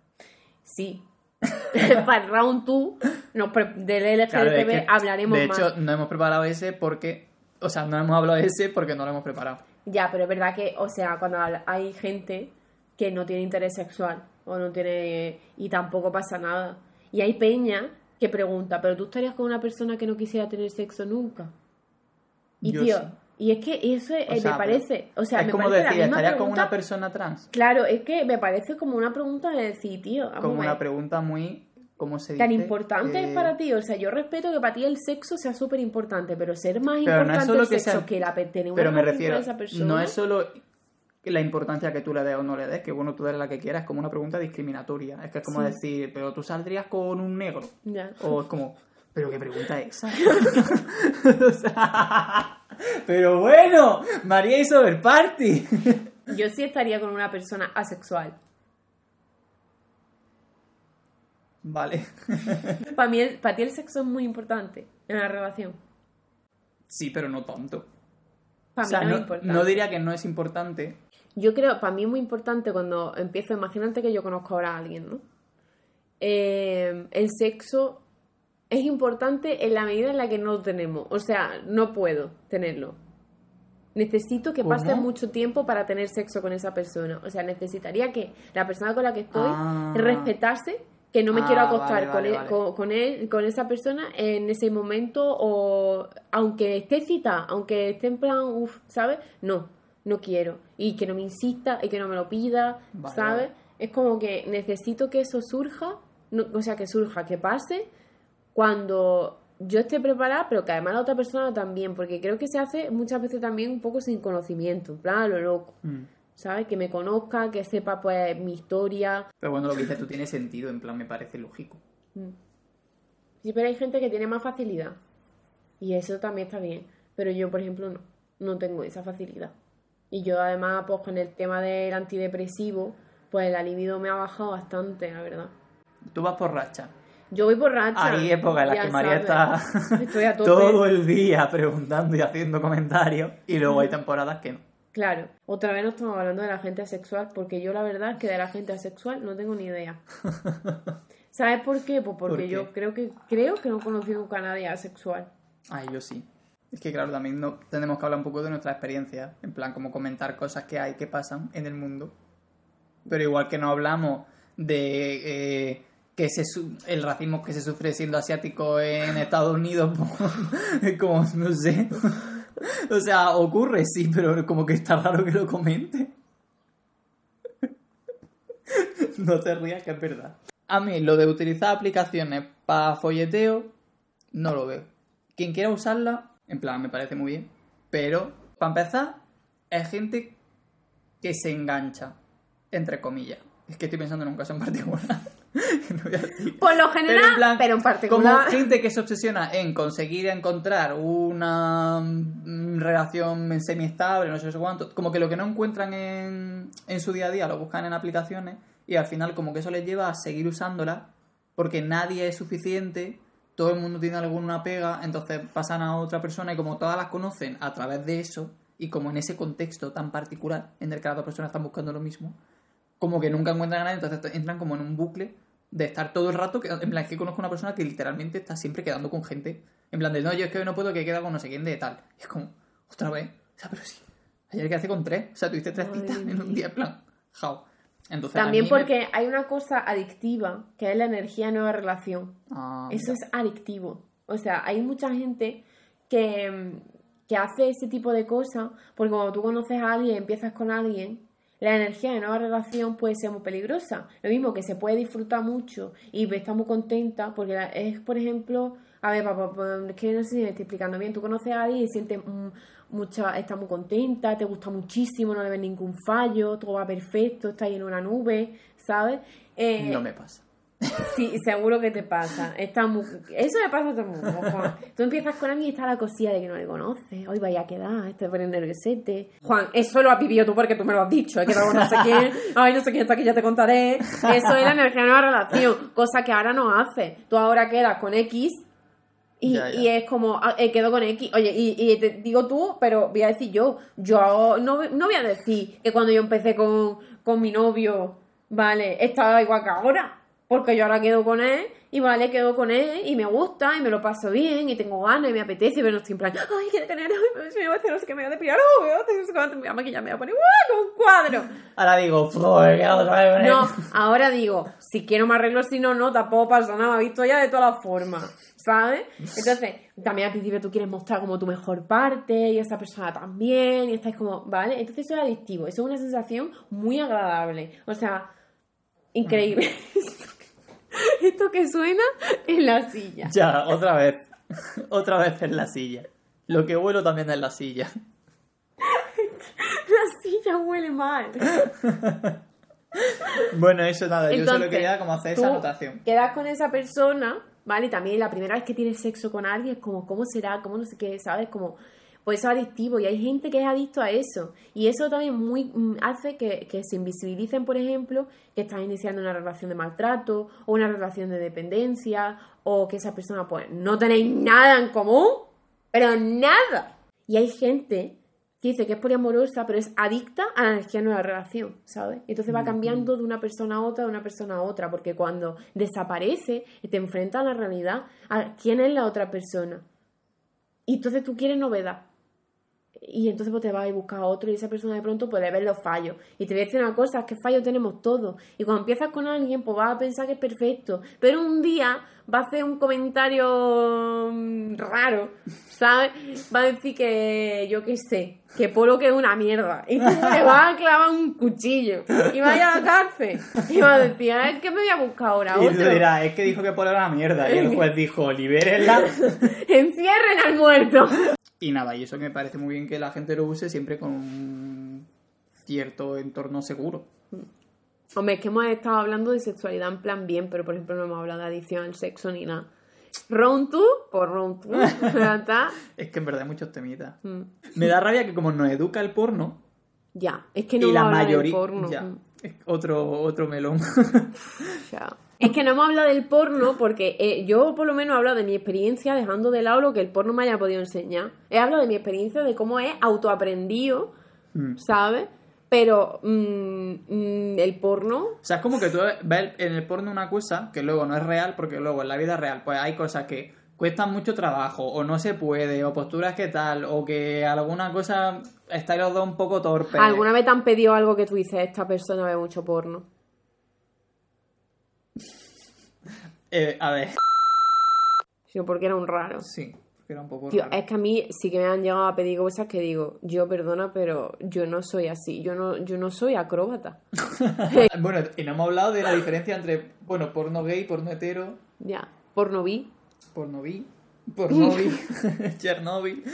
B: Sí. Para el round 2 nos pre- del LGTB
A: Claro, es que,
B: hablaremos
A: de
B: más.
A: hecho, no hemos preparado ese porque, o sea, no hemos hablado de ese porque no lo hemos preparado.
B: Ya, pero es verdad que, o sea, cuando hay gente que no tiene interés sexual o no tiene y tampoco pasa nada. Y hay peña que pregunta, ¿pero tú estarías con una persona que no quisiera tener sexo nunca? Y
A: Yo
B: tío,
A: sí.
B: Y es que eso es-
A: O
B: eh,
A: sea,
B: me parece, o sea,
A: es
B: me
A: como
B: parece
A: decir, ¿estarías con una persona trans?
B: Claro, es que me parece como una pregunta de decir, tío,
A: Como una
B: ver.
A: pregunta muy ¿cómo se dice?
B: Tan importante es
A: Eh,
B: para ti. O sea, yo respeto que para ti el sexo sea súper importante, pero ser más
A: Pero no es
B: importante
A: solo
B: el
A: que
B: sexo
A: sea-
B: que la tener una
A: Pero me refiero,
B: esa persona.
A: no es solo la importancia que tú le des o no le des, que bueno, tú eres la que quieras, es como una pregunta discriminatoria. Es que es como
B: Sí.
A: decir, pero tú saldrías con un negro.
B: Ya.
A: O es como, ¿pero qué pregunta es esa? O sea, pero bueno, María hizo el party.
B: Yo sí estaría con una persona asexual.
A: Vale.
B: Para mí, el- para ti el sexo es muy importante en la relación.
A: Sí, pero no tanto.
B: Para
A: o sea,
B: mí no,
A: no,
B: es importante.
A: no diría que no es importante.
B: Yo creo, para mí es muy importante cuando empiezo, imagínate que yo conozco ahora a alguien, ¿no? Eh, el sexo es importante en la medida en la que no lo tenemos. O sea, no puedo tenerlo. Necesito que
A: ¿Cómo?
B: pase mucho tiempo para tener sexo con esa persona. O sea, necesitaría que la persona con la que estoy
A: Ah.
B: respetase que no me
A: Ah,
B: quiero acostar
A: vale,
B: con,
A: vale,
B: él,
A: vale.
B: Con, con él, con esa persona en ese momento o aunque esté cita, aunque esté en plan, uff, ¿sabes? No, no quiero. Y que no me insista y que no me lo pida, ¿sabes? Es como que necesito que eso surja, no- o sea, que surja, que pase cuando yo esté preparada, pero que además la otra persona también, porque creo que se hace muchas veces también un poco sin conocimiento, en plan a lo loco,
A: Mm.
B: ¿sabes? Que me conozca, que sepa pues mi historia.
A: Pero bueno, lo que dices tú tiene sentido, en plan, me parece lógico.
B: Sí, pero hay gente que tiene más facilidad y eso también está bien, pero yo, por ejemplo, no, no tengo esa facilidad. Y yo además, pues con el tema del antidepresivo, pues la libido me ha bajado bastante, la verdad.
A: Tú vas por racha.
B: Yo voy por racha.
A: Hay épocas en las que María
B: sabes.
A: está
B: Estoy a tope.
A: todo el día preguntando y haciendo comentarios y luego hay temporadas que no.
B: Claro, otra vez no estamos hablando de la gente asexual, porque yo la verdad es que de la gente asexual no tengo ni idea. ¿Sabes por qué? Pues porque
A: ¿Por qué?
B: yo creo que creo que no he conocido nunca a nadie asexual.
A: Ay, yo sí. Es que claro, también no, tenemos que hablar un poco de nuestra experiencia, en plan como comentar cosas que hay que pasan en el mundo. Pero igual que no hablamos de eh, que se el racismo que se sufre siendo asiático en Estados Unidos, como, no sé. O sea, ocurre, sí, pero como que está raro que lo comente. No te rías, que es verdad. A mí, lo de utilizar aplicaciones para folleteo, no lo veo. Quien quiera usarla, en plan, me parece muy bien. Pero, para empezar, es gente que se engancha, entre comillas. Es que estoy pensando en un caso en particular.
B: Por lo general,
A: Pero en, plan,
B: pero en particular.
A: Como gente que se obsesiona en conseguir encontrar una mm, relación semiestable, no sé cuánto. Como que lo que no encuentran en, en su día a día lo buscan en aplicaciones y al final como que eso les lleva a seguir usándola porque nadie es suficiente, todo el mundo tiene alguna pega, entonces pasan a otra persona y como todas las conocen a través de eso y como en ese contexto tan particular en el que las dos personas están buscando lo mismo, como que nunca encuentran a nadie, entonces entran como en un bucle de estar todo el rato, que, en plan, es que conozco una persona que literalmente está siempre quedando con gente, en plan de, no, yo es que hoy no puedo, que queda con no sé quién de tal. Y es como, otra vez, o sea, pero sí, ayer que hace con tres, o sea, tuviste tres citas en un día, en plan, how. Entonces,
B: También
A: me-
B: porque hay una cosa adictiva, que es la energía de nueva relación.
A: Ah,
B: Eso
A: mira.
B: es adictivo. O sea, hay mucha gente que, que hace ese tipo de cosas porque cuando tú conoces a alguien, empiezas con alguien, la energía de nueva relación puede ser muy peligrosa. Lo mismo que se puede disfrutar mucho y está muy contenta porque es, por ejemplo, a ver, papá, es que no sé si me estoy explicando bien. Tú conoces a alguien y sientes mucha, está muy contenta, te gusta muchísimo, no le ves ningún fallo, todo va perfecto, está ahí en una nube, ¿sabes? Eh,
A: No me pasa.
B: Sí, seguro que te pasa. Está muy- Eso le pasa a todo el mundo, Juan. Tú empiezas con alguien y está la cosilla de que no le conoces. Hoy vaya a quedar, este pone nerviosete. Juan, eso lo has vivido tú porque tú me lo has dicho. He quedado con no sé quién. Ay, no sé quién está aquí, ya te contaré. Eso es la energía de una relación. Cosa que ahora no hace. Tú ahora quedas con X y,
A: Ya, ya.
B: y es como, ah, eh, quedo con X. Oye, y, y te digo tú, pero voy a decir yo. Yo no, no voy a decir que cuando yo empecé con, con mi novio, vale, estaba igual que ahora. Porque yo ahora quedo con él y vale, quedo con él y me gusta y me lo paso bien y tengo ganas y me apetece, pero no estoy en plan, ay, qué tener, ay, me voy a hacer no sé qué, me voy a depilar, oh, me voy a hacer no sé cuánto, me voy a maquillar, me voy a poner, ¡guau! como un cuadro.
A: Ahora digo.
B: No, ahora digo, si quiero me arreglo, si no, no, tampoco pasa nada, me ha visto ya de todas las formas, ¿sabes? Entonces, también al principio tú quieres mostrar como tu mejor parte y esa persona también, y estáis como, ¿vale? Entonces eso es adictivo, eso es una sensación muy agradable, o sea, increíble. Esto que suena en la silla.
A: Ya, otra vez. otra vez en la silla. Lo que huelo también es la silla.
B: La silla huele mal.
A: Bueno, eso nada, yo solo
B: Entonces,
A: quería como hacer esa anotación.
B: Quedas con esa persona, ¿vale? Y también la primera vez que tienes sexo con alguien es como, ¿cómo será? ¿Cómo no sé qué? ¿Sabes? Como, pues eso es adictivo y hay gente que es adicto a eso. Y eso también muy mm, hace que, que se invisibilicen, por ejemplo, que estás iniciando una relación de maltrato o una relación de dependencia o que esa persona, pues, no tenéis nada en común, pero nada. Y hay gente que dice que es poliamorosa, pero es adicta a la energía de una relación, ¿sabes? Y entonces va cambiando de una persona a otra, de una persona a otra, porque cuando desaparece y te enfrentas a la realidad, a quién es la otra persona. Y entonces tú quieres novedad. Y entonces pues te vas a buscar a otro y esa persona de pronto puede ver los fallos. Y te voy a decir una cosa, es que fallos tenemos todos. Y cuando empiezas con alguien, pues vas a pensar que es perfecto. Pero un día va a hacer un comentario mm, raro, ¿sabes? Va a decir que, yo qué sé, que Polo que es una mierda. Y tú le vas a clavar un cuchillo. Y vas a ir a la cárcel. Y vas a decir, "Ah, es que me voy a buscar ahora
A: Y tú
B: otro.
A: dirás, es que dijo que Polo era una mierda. Y el juez dijo, libérenla.
B: Encierren al muerto.
A: Y nada, y eso me parece muy bien que la gente lo use siempre con un cierto entorno seguro.
B: Hombre, es que hemos estado hablando de sexualidad en plan bien, pero por ejemplo no hemos hablado de adicción al sexo ni nada. Round 2, por round 2. Ya está.
A: Es que en verdad hay muchos temitas.
B: Mm.
A: Me da rabia que como nos educa el porno,
B: Ya, es que no
A: y la mayoría...
B: porno.
A: Ya,
B: Mm,
A: es otro, otro melón.
B: ya. Es que no hemos hablado del porno porque eh, yo por lo menos he hablado de mi experiencia dejando de lado lo que el porno me haya podido enseñar. He hablado de mi experiencia de cómo es autoaprendido,
A: Mm.
B: ¿sabes? Pero mm, mm, el porno
A: O sea, es como que tú ves en el porno una cosa que luego no es real, porque luego en la vida real, pues hay cosas que cuestan mucho trabajo, o no se puede, o posturas que tal, o que alguna cosa estáis los dos un poco torpes.
B: ¿Alguna vez te han pedido algo que tú dices, esta persona ve mucho porno?
A: Eh, a ver,
B: Sino porque era un raro.
A: sí, porque era un poco
B: Tío,
A: raro.
B: es que a mí sí que me han llegado a pedir cosas que digo, yo perdona, pero yo no soy así, yo no, yo no soy acróbata.
A: Bueno, y no hemos hablado de la diferencia entre, bueno, porno gay, porno hetero,
B: Ya, porno vi.
A: porno bi, porno bi, Chernobyl,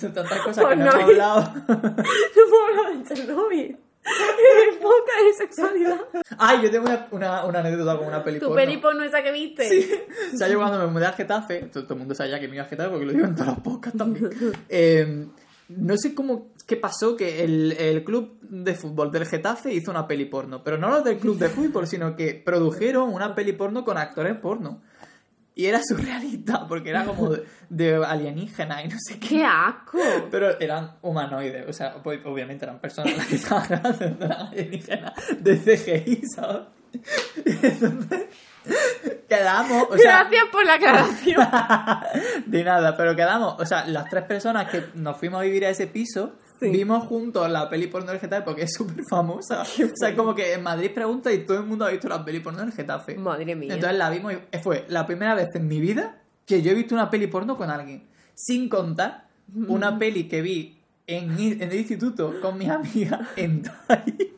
A: tantas cosas que no hemos hablado.
B: No puedo hablar de Chernobyl. En podcast de sexualidad.
A: Ay, yo tengo una, una, una anécdota con una peli
B: Tu peli porno esa que viste.
A: O sea, yo cuando me mudé a Getafe, todo, todo el mundo sabía que me iba a Getafe porque lo digo en todas las podcasts también. Eh, no sé cómo, qué pasó que el, el club de fútbol del Getafe hizo una peli porno, pero no los del club de fútbol, sino que produjeron una peli porno con actores porno. Y era surrealista, porque era como de, de alienígena y no sé qué.
B: ¡Qué asco!
A: Pero eran humanoides, o sea, obviamente eran personas las que estaban eran alienígenas de CGI, ¿sabes? Entonces quedamos, o sea,
B: Gracias por la aclaración.
A: de nada, pero quedamos, o sea, las tres personas que nos fuimos a vivir a ese piso,
B: Sí.
A: vimos juntos la peli porno del Getafe porque es súper famosa. O sea, como que en Madrid pregunta y todo el mundo ha visto la peli porno del Getafe.
B: Madre mía.
A: Entonces la vimos y fue la primera vez en mi vida que yo he visto una peli porno con alguien. Sin contar una peli que vi en, en el instituto con mis amigas en Tai.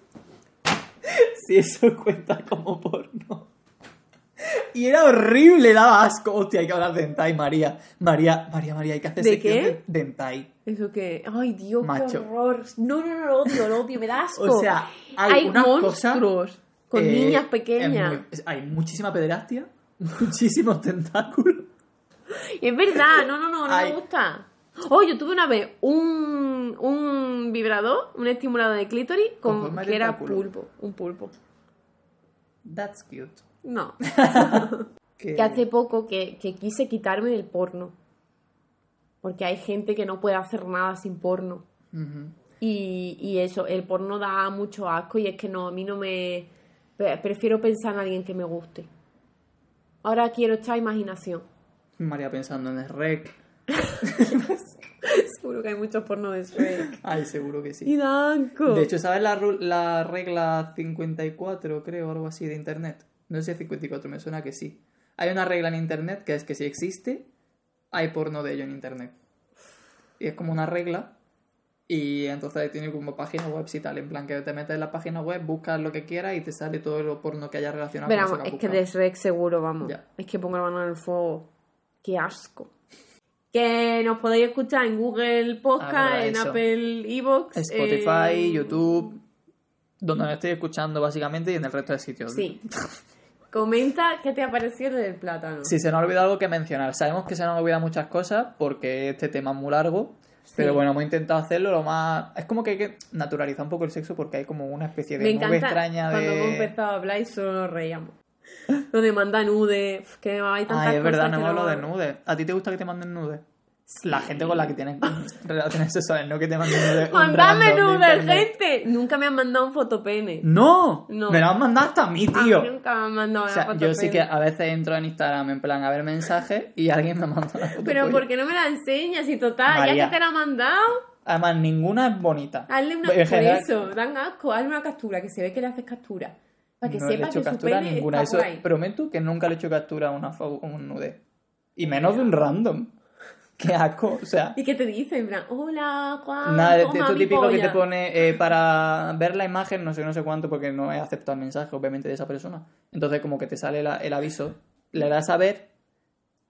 A: si eso cuenta como porno. Y era horrible, daba asco. Hostia, hay que hablar de Entai, María. María, María, María, hay que hacer
B: ¿De qué?
A: de.
B: Eso que. Ay, Dios,
A: Macho.
B: qué horror. No, no, no, lo odio, lo odio, me da asco.
A: O sea, hay, unas
B: monstruos con
A: eh,
B: niñas pequeñas.
A: muy- hay muchísima pederastia, muchísimos tentáculos.
B: Y es verdad, no, no, no, no me gusta. Oh, yo tuve una vez un, un vibrador, un estimulador de clítoris
A: Con
B: con, que era pulpo, un pulpo.
A: That's cute.
B: No,
A: Que-
B: hace poco que, que quise quitarme del porno. Porque hay gente que no puede hacer nada sin porno. Y, y eso, el porno da mucho asco y es que no, a mí no me... pre- Prefiero pensar en alguien que me guste. Ahora quiero esta imaginación.
A: María pensando en el rec.
B: Seguro que hay muchos porno de Shrek.
A: Ay, seguro que sí.
B: ¡Y da asco!
A: De hecho, ¿sabes la, la regla 54, creo, algo así de internet? No sé 54, me suena que sí. Hay una regla en internet que es que si existe, hay porno de ello en internet. Y es como una regla Y entonces tiene como páginas web y tal, en plan que te metes en la página web, buscas lo que quieras y te sale todo lo porno que haya relacionado
B: Pero
A: con
B: vamos,
A: eso
B: es que de. Shrek seguro, vamos.
A: Ya.
B: Es que pongo la mano en el fuego. Qué asco. Que nos podéis escuchar en Google Podcast,
A: Ah, verdad,
B: en
A: eso.
B: Apple Evox,
A: Spotify,
B: en-
A: YouTube, donde me estoy escuchando básicamente y en el resto de sitios.
B: Sí. Comenta qué te ha parecido del plátano.
A: Si se nos ha olvidado algo que mencionar. Sabemos que se nos olvidan muchas cosas porque este tema es muy largo. Pero bueno, hemos intentado hacerlo lo más... Es como que hay que naturalizar un poco el sexo porque hay como una especie de
B: Me
A: nube extraña
B: cuando hemos
A: de...
B: empezado a hablar y solo nos reíamos. Lo de mandar nude, que hay tantas
A: Ay, es verdad,
B: cosas
A: no hemos hablado de nudes. ¿A ti te gusta que te manden nudes? La gente con la que tienes relaciones sexuales, no que te manden nudes. un
B: ¡Mandadme
A: random de
B: nude,
A: internet.
B: gente! Nunca me han mandado un fotopene.
A: ¡No!
B: No.
A: Me lo han mandado hasta a mí,
B: A mí
A: tío.
B: nunca me han mandado
A: O
B: una
A: sea,
B: fotopene.
A: yo sí que a veces entro en Instagram en plan a ver mensajes y alguien me manda una foto.
B: Pero. ¿por qué no me la enseñas? Y total,
A: María.
B: ya que te la han mandado,
A: Además, ninguna es bonita.
B: hazle una... Por
A: general,
B: eso, dan asco, hazle una captura, que se ve que le haces captura. Para que
A: no le he
B: sepas
A: hecho
B: que su
A: captura ninguna. Eso,
B: guay.
A: prometo que nunca le he hecho captura a una un nude. Y menos de un random. Qué asco. O sea,
B: ¿Y qué te dicen? En plan, hola, Juan,
A: nada
B: toma
A: esto
B: mi
A: típico que te
B: polla".
A: pone eh, para ver la imagen, no sé, no sé cuánto, porque no he aceptado el mensaje, obviamente, de esa persona. Entonces, como que te sale la- el aviso, le das a ver,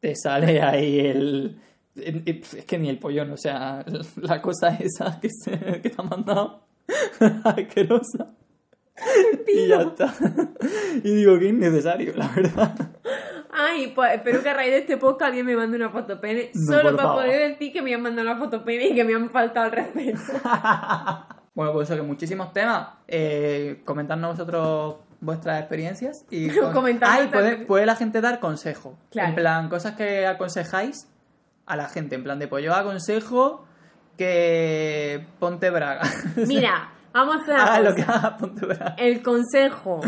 A: te sale ahí el. Es que ni el pollón, o sea, la cosa esa que, se, que te ha mandado, asquerosa. Y ya está. Y digo que innecesario, la verdad.
B: Ay, pues espero que a raíz de este podcast alguien me mande una fotopene
A: No,
B: solo para
A: favor.
B: poder decir que me han mandado una fotopene y que me han faltado el respeto.
A: Bueno, pues eso, que muchísimos temas. Eh, comentadnos vosotros vuestras experiencias y
B: Comentadnos
A: Ay, puede, la gente dar consejo.
B: Claro.
A: En plan, cosas que aconsejáis a la gente. En plan de, pues yo aconsejo que ponte braga.
B: Mira, vamos a hacer
A: Haga lo que haga, ponte braga.
B: El consejo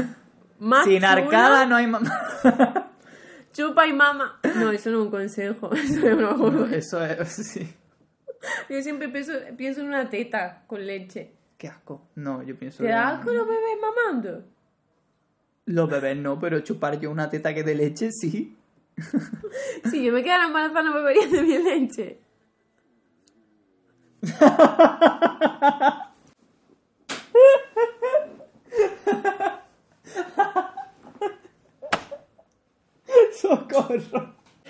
B: más
A: Sin
B: chulo,
A: arcada no hay mamá.
B: Chupa y mama. No, eso no es un consejo. Eso es una burla.
A: Eso es, sí.
B: Yo siempre pienso, pienso en una teta con leche.
A: Qué asco. No, yo pienso
B: ¿Te da asco los bebés mamando?
A: Los bebés no, pero chupar yo una teta que de leche, sí.
B: Si yo me quedara embarazada no bebería de mi leche.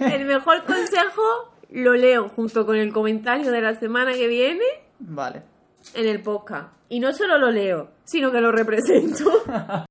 B: El mejor consejo lo leo junto con el comentario de la semana que viene
A: Vale.
B: en el podcast. Y no solo lo leo, sino que lo represento.